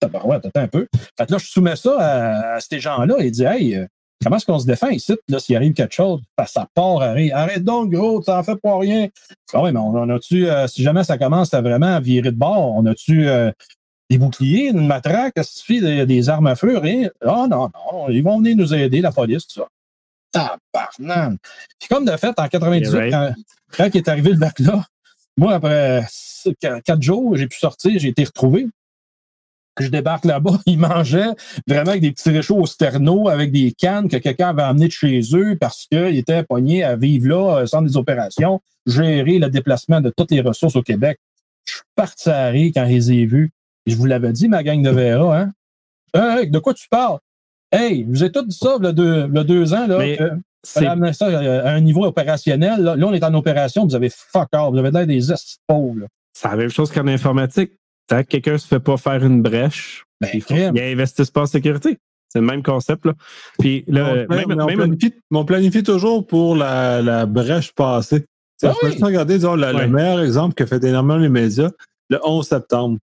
Tabarouette, attends un peu. Fait que là, je soumets ça à, ces gens-là et dis, hey, euh, comment est-ce qu'on se défend ici? Là, s'il arrive quelque chose, ça part, arrête, arrête donc, gros, t'en fais pas rien. Ah oui, mais on, a-tu, euh, si jamais ça commence à vraiment virer de bord, on a-tu euh, des boucliers, une matraque, suffit des, des armes à feu, rien? Ah non, non, ils vont venir nous aider, la police, tout ça. Tabarnan! Puis comme de fait, en 98, quand, quand il est arrivé le bac là, moi, après quatre jours, j'ai pu sortir, j'ai été retrouvé. Je débarque là-bas, ils mangeaient vraiment avec des petits réchauds au sterno, avec des cannes que quelqu'un avait amenées de chez eux parce qu'ils étaient pognés à vivre là, sans des opérations, gérer le déplacement de toutes les ressources au Québec. Je suis parti à rire quand je les ai vus. Je vous l'avais dit, ma gang de Vera, hein? Hey, de quoi tu parles? Hey, vous avez tout dit ça, le deux, le deux ans, là. c'est ça à un niveau opérationnel. Là, on est en opération, vous avez fuck off, vous avez l'air des pauvres. C'est la même chose qu'en informatique. Tant que quelqu'un ne se fait pas faire une brèche, ben, il, faut, il investisse pas en sécurité. C'est le même concept. Là. Puis, là, même, même, on, planifie, toujours pour la, la brèche passée. Ah je peux regarder disons, le meilleur exemple que fait énormément les médias, le 11 septembre.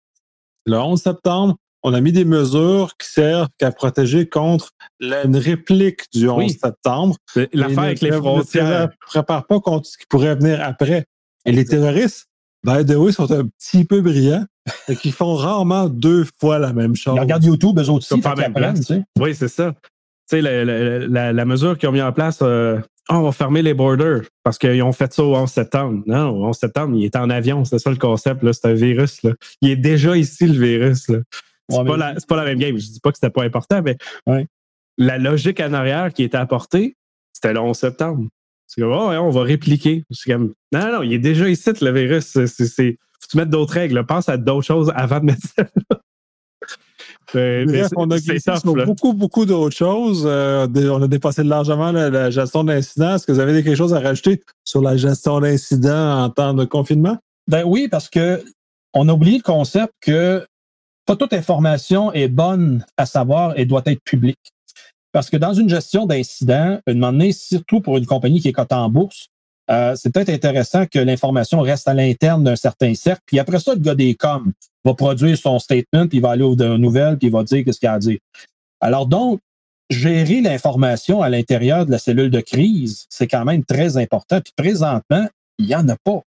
Le 11 septembre, on a mis des mesures qui servent à protéger contre une réplique du 11 septembre. L'affaire avec les frontières. Ne prépare pas contre ce qui pourrait venir après. Et les terroristes, by the way, sont un petit peu brillants et qui font rarement deux fois la même chose. Ils regardent YouTube, eux autres aussi. Oui, c'est ça. Tu sais, la, la, mesure qu'ils ont mis en place, euh, ah, on va fermer les borders parce qu'ils ont fait ça au 11 septembre. Non, au 11 septembre, il est en avion. C'est ça le concept. C'est un virus. Là. Il est déjà ici, le virus. Là. C'est, pas la, pas, la, même game. Je dis pas que c'était pas important, mais la logique en arrière qui était apportée, c'était le 11 septembre. C'est comme, oh, on va répliquer. Comme, non, non, il est déjà ici, le virus. C'est, c'est, faut tu mettes d'autres règles. Pense à d'autres choses avant de mettre ça. on a glissé beaucoup, beaucoup d'autres choses. Euh, on a dépassé largement la, gestion d'incidents. Est-ce que vous avez quelque chose à rajouter sur la gestion d'incidents en temps de confinement? Ben oui, parce que on a oublié le concept que pas toute information est bonne à savoir et doit être publique. Parce que dans une gestion d'incidents, une moment surtout pour une compagnie qui est cotée en bourse, euh, c'est peut-être intéressant que l'information reste à l'interne d'un certain cercle. Puis après ça, le gars des coms va produire son statement, puis il va aller aux nouvelles, puis il va dire ce qu'il a à dire. Alors donc, gérer l'information à l'intérieur de la cellule de crise, c'est quand même très important. Puis présentement, il n'y en a pas.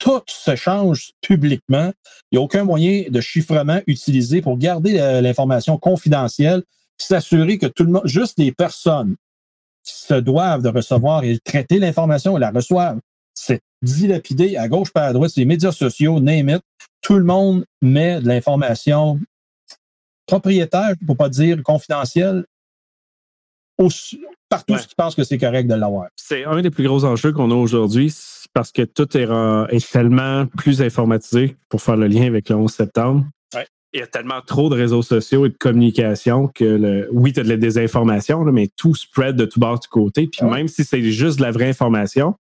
Tout se change publiquement. Il n'y a aucun moyen de chiffrement utilisé pour garder l'information confidentielle, s'assurer que tout le monde, juste les personnes qui se doivent de recevoir et traiter l'information la reçoivent. C'est dilapidé à gauche par à droite, les médias sociaux, name it. Tout le monde met de l'information propriétaire, pour pas dire confidentielle, partout ce qui pense que c'est correct de l'avoir. C'est un des plus gros enjeux qu'on a aujourd'hui parce que tout est, est, tellement plus informatisé pour faire le lien avec le 11 septembre il y a tellement trop de réseaux sociaux et de communication que le, oui, tu as de la désinformation, mais tout spread de tout bord de côté. Puis même si c'est juste de la vraie information,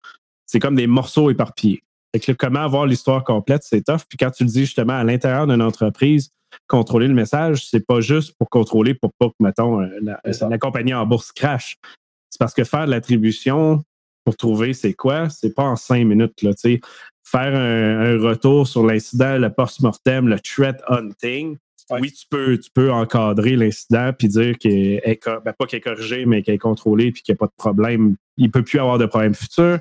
c'est comme des morceaux éparpillés. Fait comment avoir l'histoire complète, c'est tough. Puis quand tu le dis justement à l'intérieur d'une entreprise, contrôler le message, c'est pas juste pour contrôler pour pas que, mettons, euh, la, compagnie en bourse crash. C'est parce que faire de l'attribution pour trouver c'est quoi, c'est pas en cinq minutes. Là, faire un, retour sur l'incident, le post-mortem, le threat hunting. Oui, tu peux, tu peux encadrer l'incident puis dire qu'il est, ben, pas qu'il est corrigé, mais qu'il est contrôlé puis qu'il n'y a pas de problème. Il ne peut plus avoir de problème futur.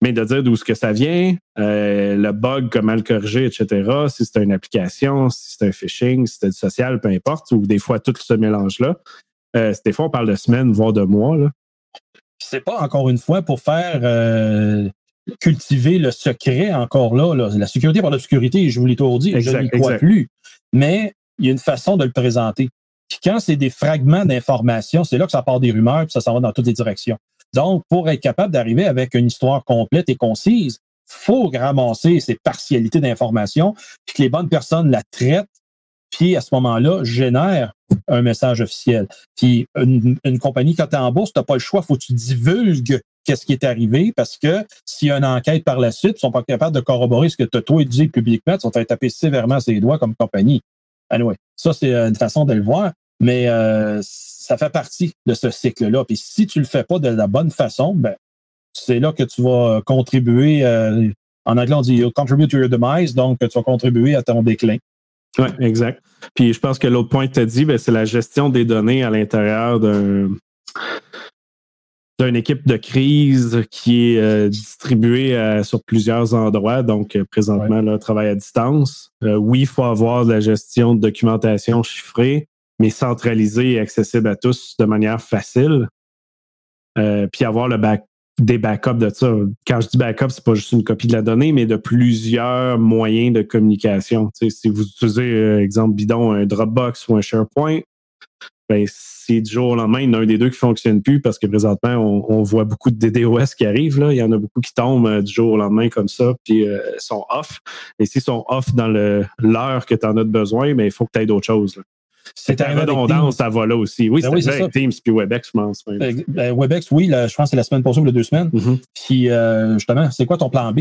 Mais de dire d'où ce que ça vient, euh, le bug, comment le corriger, etc. Si c'est une application, si c'est un phishing, si c'est du social, peu importe, ou des fois tout ce mélange-là. Euh, des fois, on parle de semaines, voire de mois. Là. C'est pas encore une fois pour faire euh, cultiver le secret encore là, La sécurité par l'obscurité, je vous l'ai toujours dit, je n'y crois plus. Mais il y a une façon de le présenter. Puis quand c'est des fragments d'informations, c'est là que ça part des rumeurs, puis ça s'en va dans toutes les directions. Donc, pour être capable d'arriver avec une histoire complète et concise, faut ramasser ces partialités d'informations, puis que les bonnes personnes la traitent, à ce moment-là, génèrent un message officiel. Puis une, compagnie, quand tu es en bourse, tu n'as pas le choix, faut que tu divulgues qu'est-ce qui est arrivé parce que s'il y a une enquête par la suite, ils sont pas capables de corroborer ce que tu as toi dit publiquement, ils sont taper sévèrement ses doigts comme compagnie. Anyway, ça, c'est une façon de le voir, mais euh, ça fait partie de ce cycle-là. Puis si tu le fais pas de la bonne façon, ben, c'est là que tu vas contribuer. Euh, en anglais, on dit contribute to your demise, donc tu vas contribuer à ton déclin. Oui, exact. Puis je pense que l'autre point que tu as dit, ben, c'est la gestion des données à l'intérieur d'un d'une équipe de crise qui est euh, distribuée euh, sur plusieurs endroits. Donc, présentement, là, travail à distance. oui, il faut avoir de la gestion de documentation chiffrée, mais centralisée et accessible à tous de manière facile. puis avoir le back des backups de ça. Quand je dis backup, c'est pas juste une copie de la donnée, mais de plusieurs moyens de communication. si vous utilisez, euh, exemple bidon, un Dropbox ou un SharePoint, ben, c'est du jour au lendemain, il y en a un des deux qui ne fonctionne plus parce que présentement, on, voit beaucoup de DDoS qui arrivent. Là. Il y en a beaucoup qui tombent euh, du jour au lendemain comme ça, puis euh, sont off. Et s'ils sont off dans l'heure que tu en as besoin, mais ben, il faut que tu aies d'autres choses. C'est la redondance, ça va là aussi. Oui, ben c'est Teams puis Webex, je pense. Ben, ben, Webex, oui, je pense que c'est la semaine passée ou les deux semaines. Mm-hmm. Puis, euh, justement, c'est quoi ton plan B?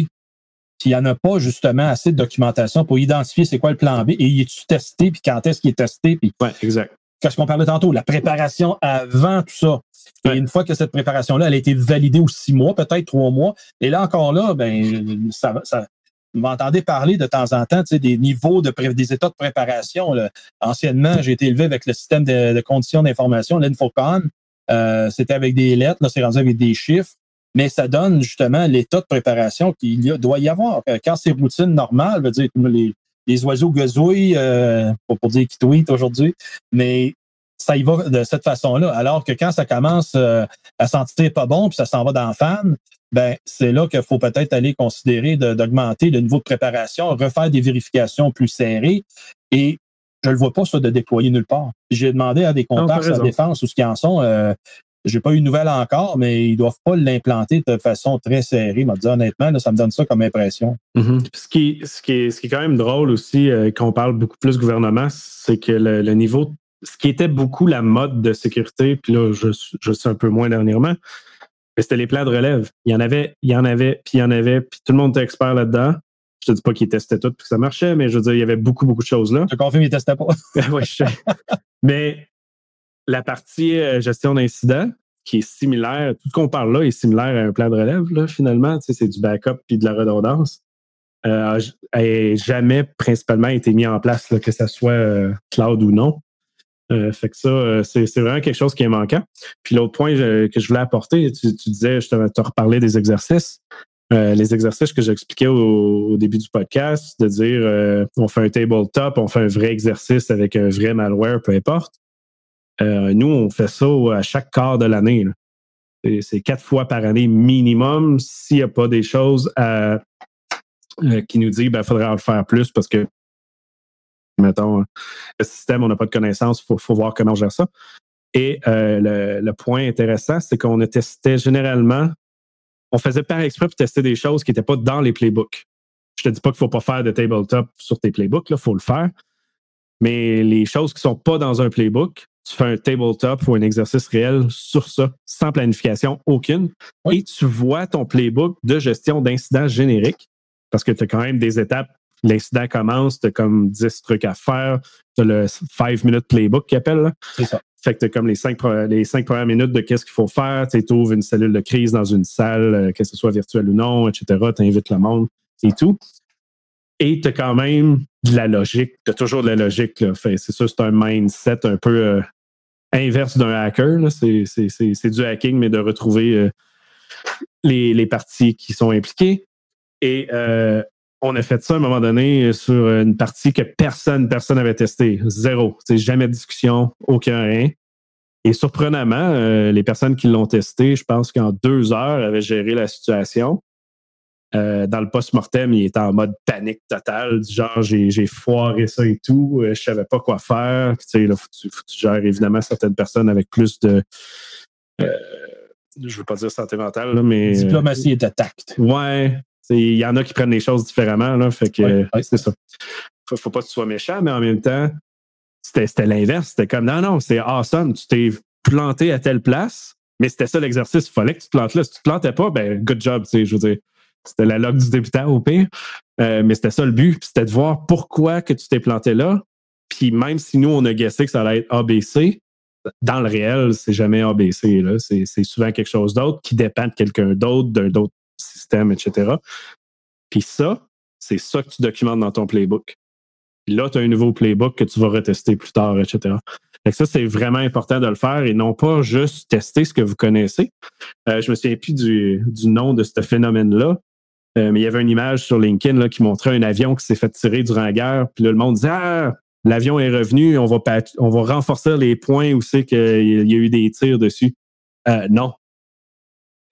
Puis, il n'y en a pas, justement, assez de documentation pour identifier c'est quoi le plan B et y est-tu testé, puis quand est-ce qu'il est testé. Puis, ouais, exact. Qu'est-ce qu'on parlait tantôt? La préparation avant tout ça. Et une fois que cette préparation-là, elle a été validée aux six mois, peut-être trois mois, et là encore là, ben, ça, ça, vous m'entendez parler de temps en temps des niveaux de des états de préparation. Anciennement, j'ai été élevé avec le système de, conditions d'information, l'Infocon. Euh, c'était avec des lettres, là, c'est rendu avec des chiffres, mais ça donne justement l'état de préparation qu'il doit y avoir. Euh, quand c'est routine normale, veut dire les, les oiseaux gazouillent, euh, pour, dire qu'ils tweetent aujourd'hui, mais ça y va de cette façon-là. Alors que quand ça commence euh, à sentir pas bon, puis ça s'en va dans fan, ben c'est là qu'il faut peut-être aller considérer d'augmenter le niveau de préparation, refaire des vérifications plus serrées. Et je ne le vois pas ça de déployer nulle part. J'ai demandé à des contacts à la défense où ce qu'ils en sont. Euh, j'ai pas eu de nouvelles encore, mais ils doivent pas l'implanter de façon très serrée. dit honnêtement, ça me donne ça comme impression. Mm-hmm. ce, qui, ce, qui est, ce qui est quand même drôle aussi, euh, quand on parle beaucoup plus gouvernement, c'est que le, le, niveau ce qui était beaucoup la mode de sécurité, puis là, je, je sais un peu moins dernièrement, mais c'était les plans de relève. Il y en avait, il y en avait, puis il y en avait, puis tout le monde était expert là-dedans. Je te dis pas qu'ils testaient tout puis que ça marchait, mais je veux dire, il y avait beaucoup, beaucoup de choses là. Je confirme, ils testaient pas. oui, je sais. mais la partie euh, gestion d'incidents, qui est similaire, tout ce qu'on parle là est similaire à un plan de relève, là, finalement. Tu sais, c'est du backup puis de la redondance. Euh, jamais principalement été mis en place, que ce soit euh, cloud ou non. Euh, fait que ça, euh, c'est, vraiment quelque chose qui est manquant. Puis l'autre point que je voulais apporter, tu, disais, je te, reparlé des exercices. Euh, les exercices que j'expliquais au, début du podcast, de dire on fait un tabletop, on fait un vrai exercice avec un vrai malware, peu importe. nous, on fait ça à chaque quart de l'année. C'est, quatre fois par année minimum s'il n'y a pas des choses qui nous disent qu'il ben, faudrait en faire plus parce que mettons, le système, on n'a pas de connaissances, il faut, voir comment on gère ça. Et euh, le, point intéressant, c'est qu'on testé généralement, on faisait par exprès pour tester des choses qui n'étaient pas dans les playbooks. Je te dis pas qu'il ne faut pas faire de tabletop sur tes playbooks, il faut le faire. Mais les choses qui ne sont pas dans un playbook, tu fais un tabletop ou un exercice réel sur ça, sans planification aucune. Et tu vois ton playbook de gestion d'incidents génériques, parce que tu as quand même des étapes l'incident commence, tu as comme 10 trucs à faire. Tu as le 5 minutes playbook qui appelle. C'est ça. Fait que tu as comme les 5 les cinq premières minutes de qu'est-ce qu'il faut faire. Tu ouvres une cellule de crise dans une salle, euh, que ce soit virtuelle ou non, etc. Tu invites le monde et tout. Et tu as quand même de la logique. Tu as toujours de la logique. C'est ça, c'est un mindset un peu euh, inverse d'un hacker. C'est du hacking, mais de retrouver euh, les, les parties qui sont impliquées. Et on a fait ça à un moment donné sur une partie que personne, personne n'avait testé. Zéro. C'est jamais de discussion, aucun rien. Et surprenamment, euh, les personnes qui l'ont testé, je pense qu'en deux heures, avaient géré la situation. Euh, dans le post-mortem, il était en mode panique totale, du genre j'ai foiré ça et tout, euh, je savais pas quoi faire. Tu sais, là, faut, tu, faut tu gères évidemment certaines personnes avec plus de je veux pas dire santé mentale, là, mais. Diplomatie et tact. Ouais. Il y en a qui prennent les choses différemment, là, fait que c'est ça. Faut, faut pas que tu sois méchant, mais en même temps, c'était l'inverse. C'était comme non, non, c'est awesome. Tu t'es planté à telle place, mais c'était ça l'exercice. Il fallait que tu te plantes là. Si tu te plantais pas, ben, good job, tu sais, je veux dire. C'était la log du débutant au pire. Euh, mais c'était ça le but. C'était de voir pourquoi que tu t'es planté là. Puis même si nous, on a guessé que ça allait être ABC, dans le réel, c'est jamais ABC. C'est souvent quelque chose d'autre qui dépend de quelqu'un d'autre, d'un autre système, etc. Puis ça, c'est ça que tu documentes dans ton playbook. Puis là, tu as un nouveau playbook que tu vas retester plus tard, etc. Fait ça, c'est vraiment important de le faire et non pas juste tester ce que vous connaissez. Euh, je me souviens plus du, nom de ce phénomène-là, euh, mais il y avait une image sur LinkedIn qui montrait un avion qui s'est fait tirer durant la guerre. Puis là, le monde disait Ah, l'avion est revenu, on va, on va renforcer les points où c'est qu'il y a eu des tirs dessus. Euh, non.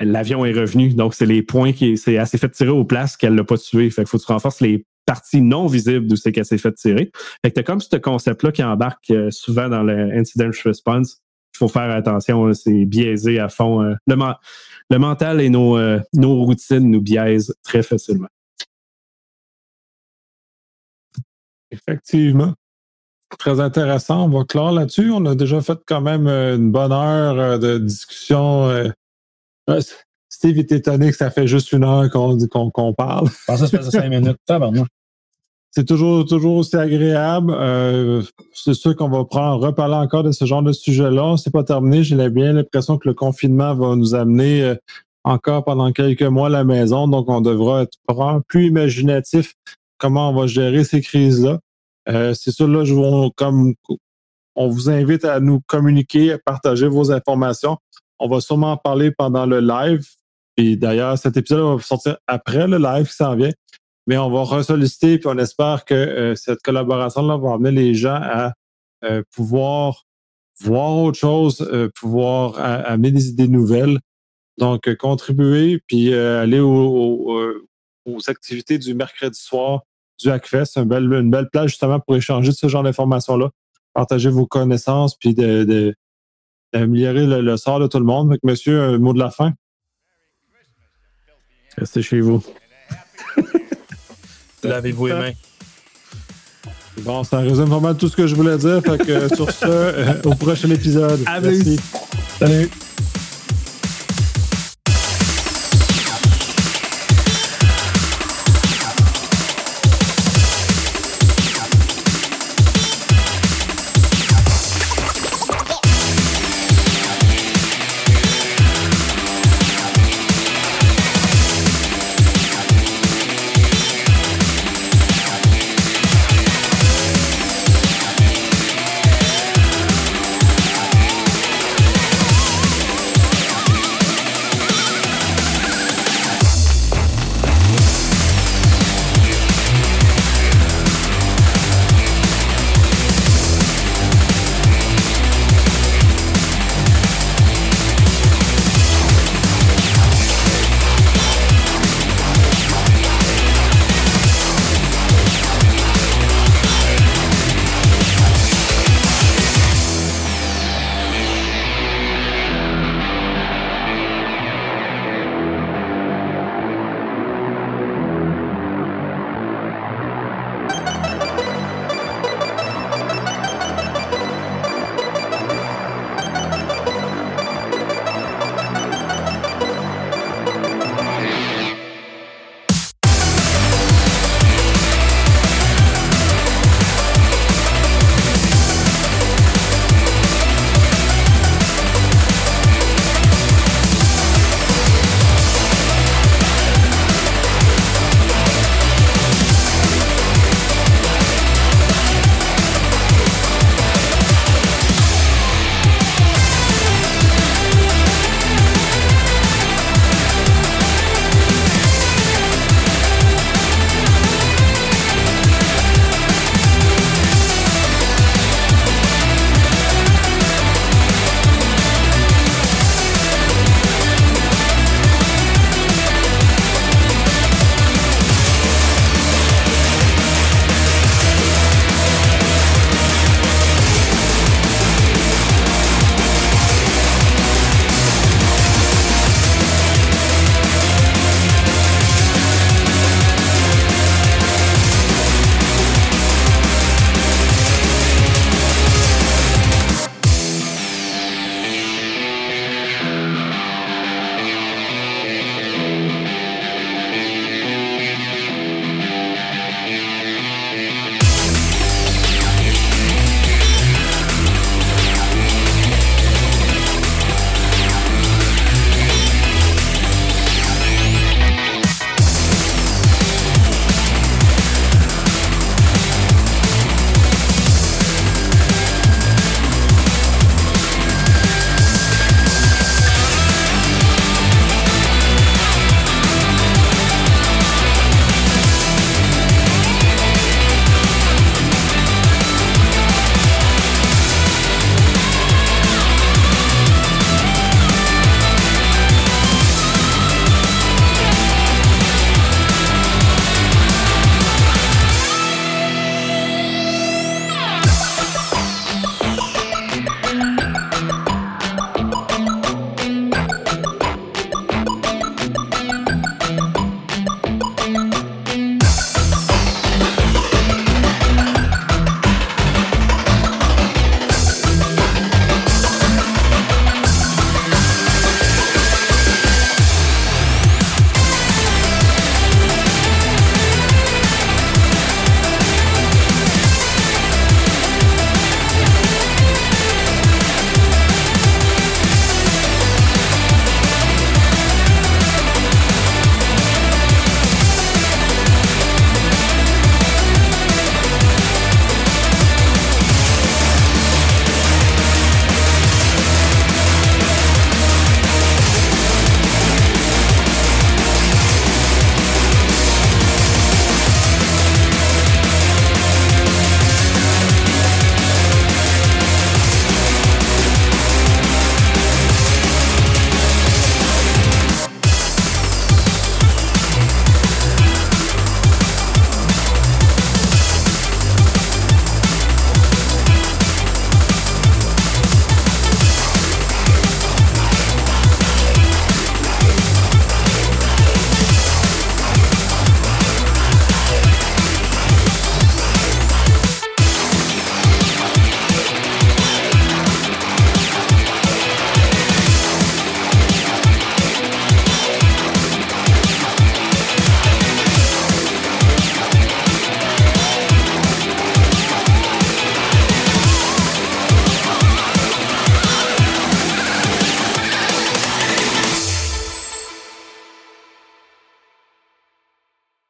L'avion est revenu, donc c'est les points qui. C'est assez fait tirer aux places qu'elle l'a pas tué. Fait qu'il faut que tu renforces les parties non visibles d'où c'est qu'elle s'est fait tirer. Fait que t'as comme ce concept-là qui embarque euh, souvent dans le incident response. Il faut faire attention, c'est biaisé à fond. Euh. le, le, mental et nos, nos routines nous biaisent très facilement. Effectivement. Très intéressant. On va clore là-dessus. On a déjà fait quand même euh, une bonne heure euh, de discussion. Euh. Steve est étonné que ça fait juste une heure qu'on qu'on parle. Je pensais que ça faisait cinq minutes. C'est toujours, toujours aussi agréable. c'est sûr qu'on va prendre, reparler encore de ce genre de sujet-là. C'est pas terminé. J'ai bien l'impression que le confinement va nous amener encore pendant quelques mois à la maison. Donc, on devra être plus imaginatif comment on va gérer ces crises-là. Euh, c'est ça, là, je comme on vous invite à nous communiquer, à partager vos informations. On va sûrement en parler pendant le live. Et d'ailleurs, cet épisode va sortir après le live qui s'en vient. Mais on va ressolliciter, puis on espère que euh, cette collaboration-là va amener les gens à euh, pouvoir voir autre chose, pouvoir amener des idées nouvelles. Donc, contribuer, puis aller aux activités du mercredi soir du Hackfest. Une belle, une belle plage justement pour échanger ce genre d'informations-là, partager vos connaissances, puis d'améliorer le, sort de tout le monde. Donc, monsieur, un mot de la fin. Restez chez vous. Lavez-vous les mains. Bon, ça résume vraiment tout ce que je voulais dire. Fait que sur ce, euh, au prochain épisode. Merci. Salut.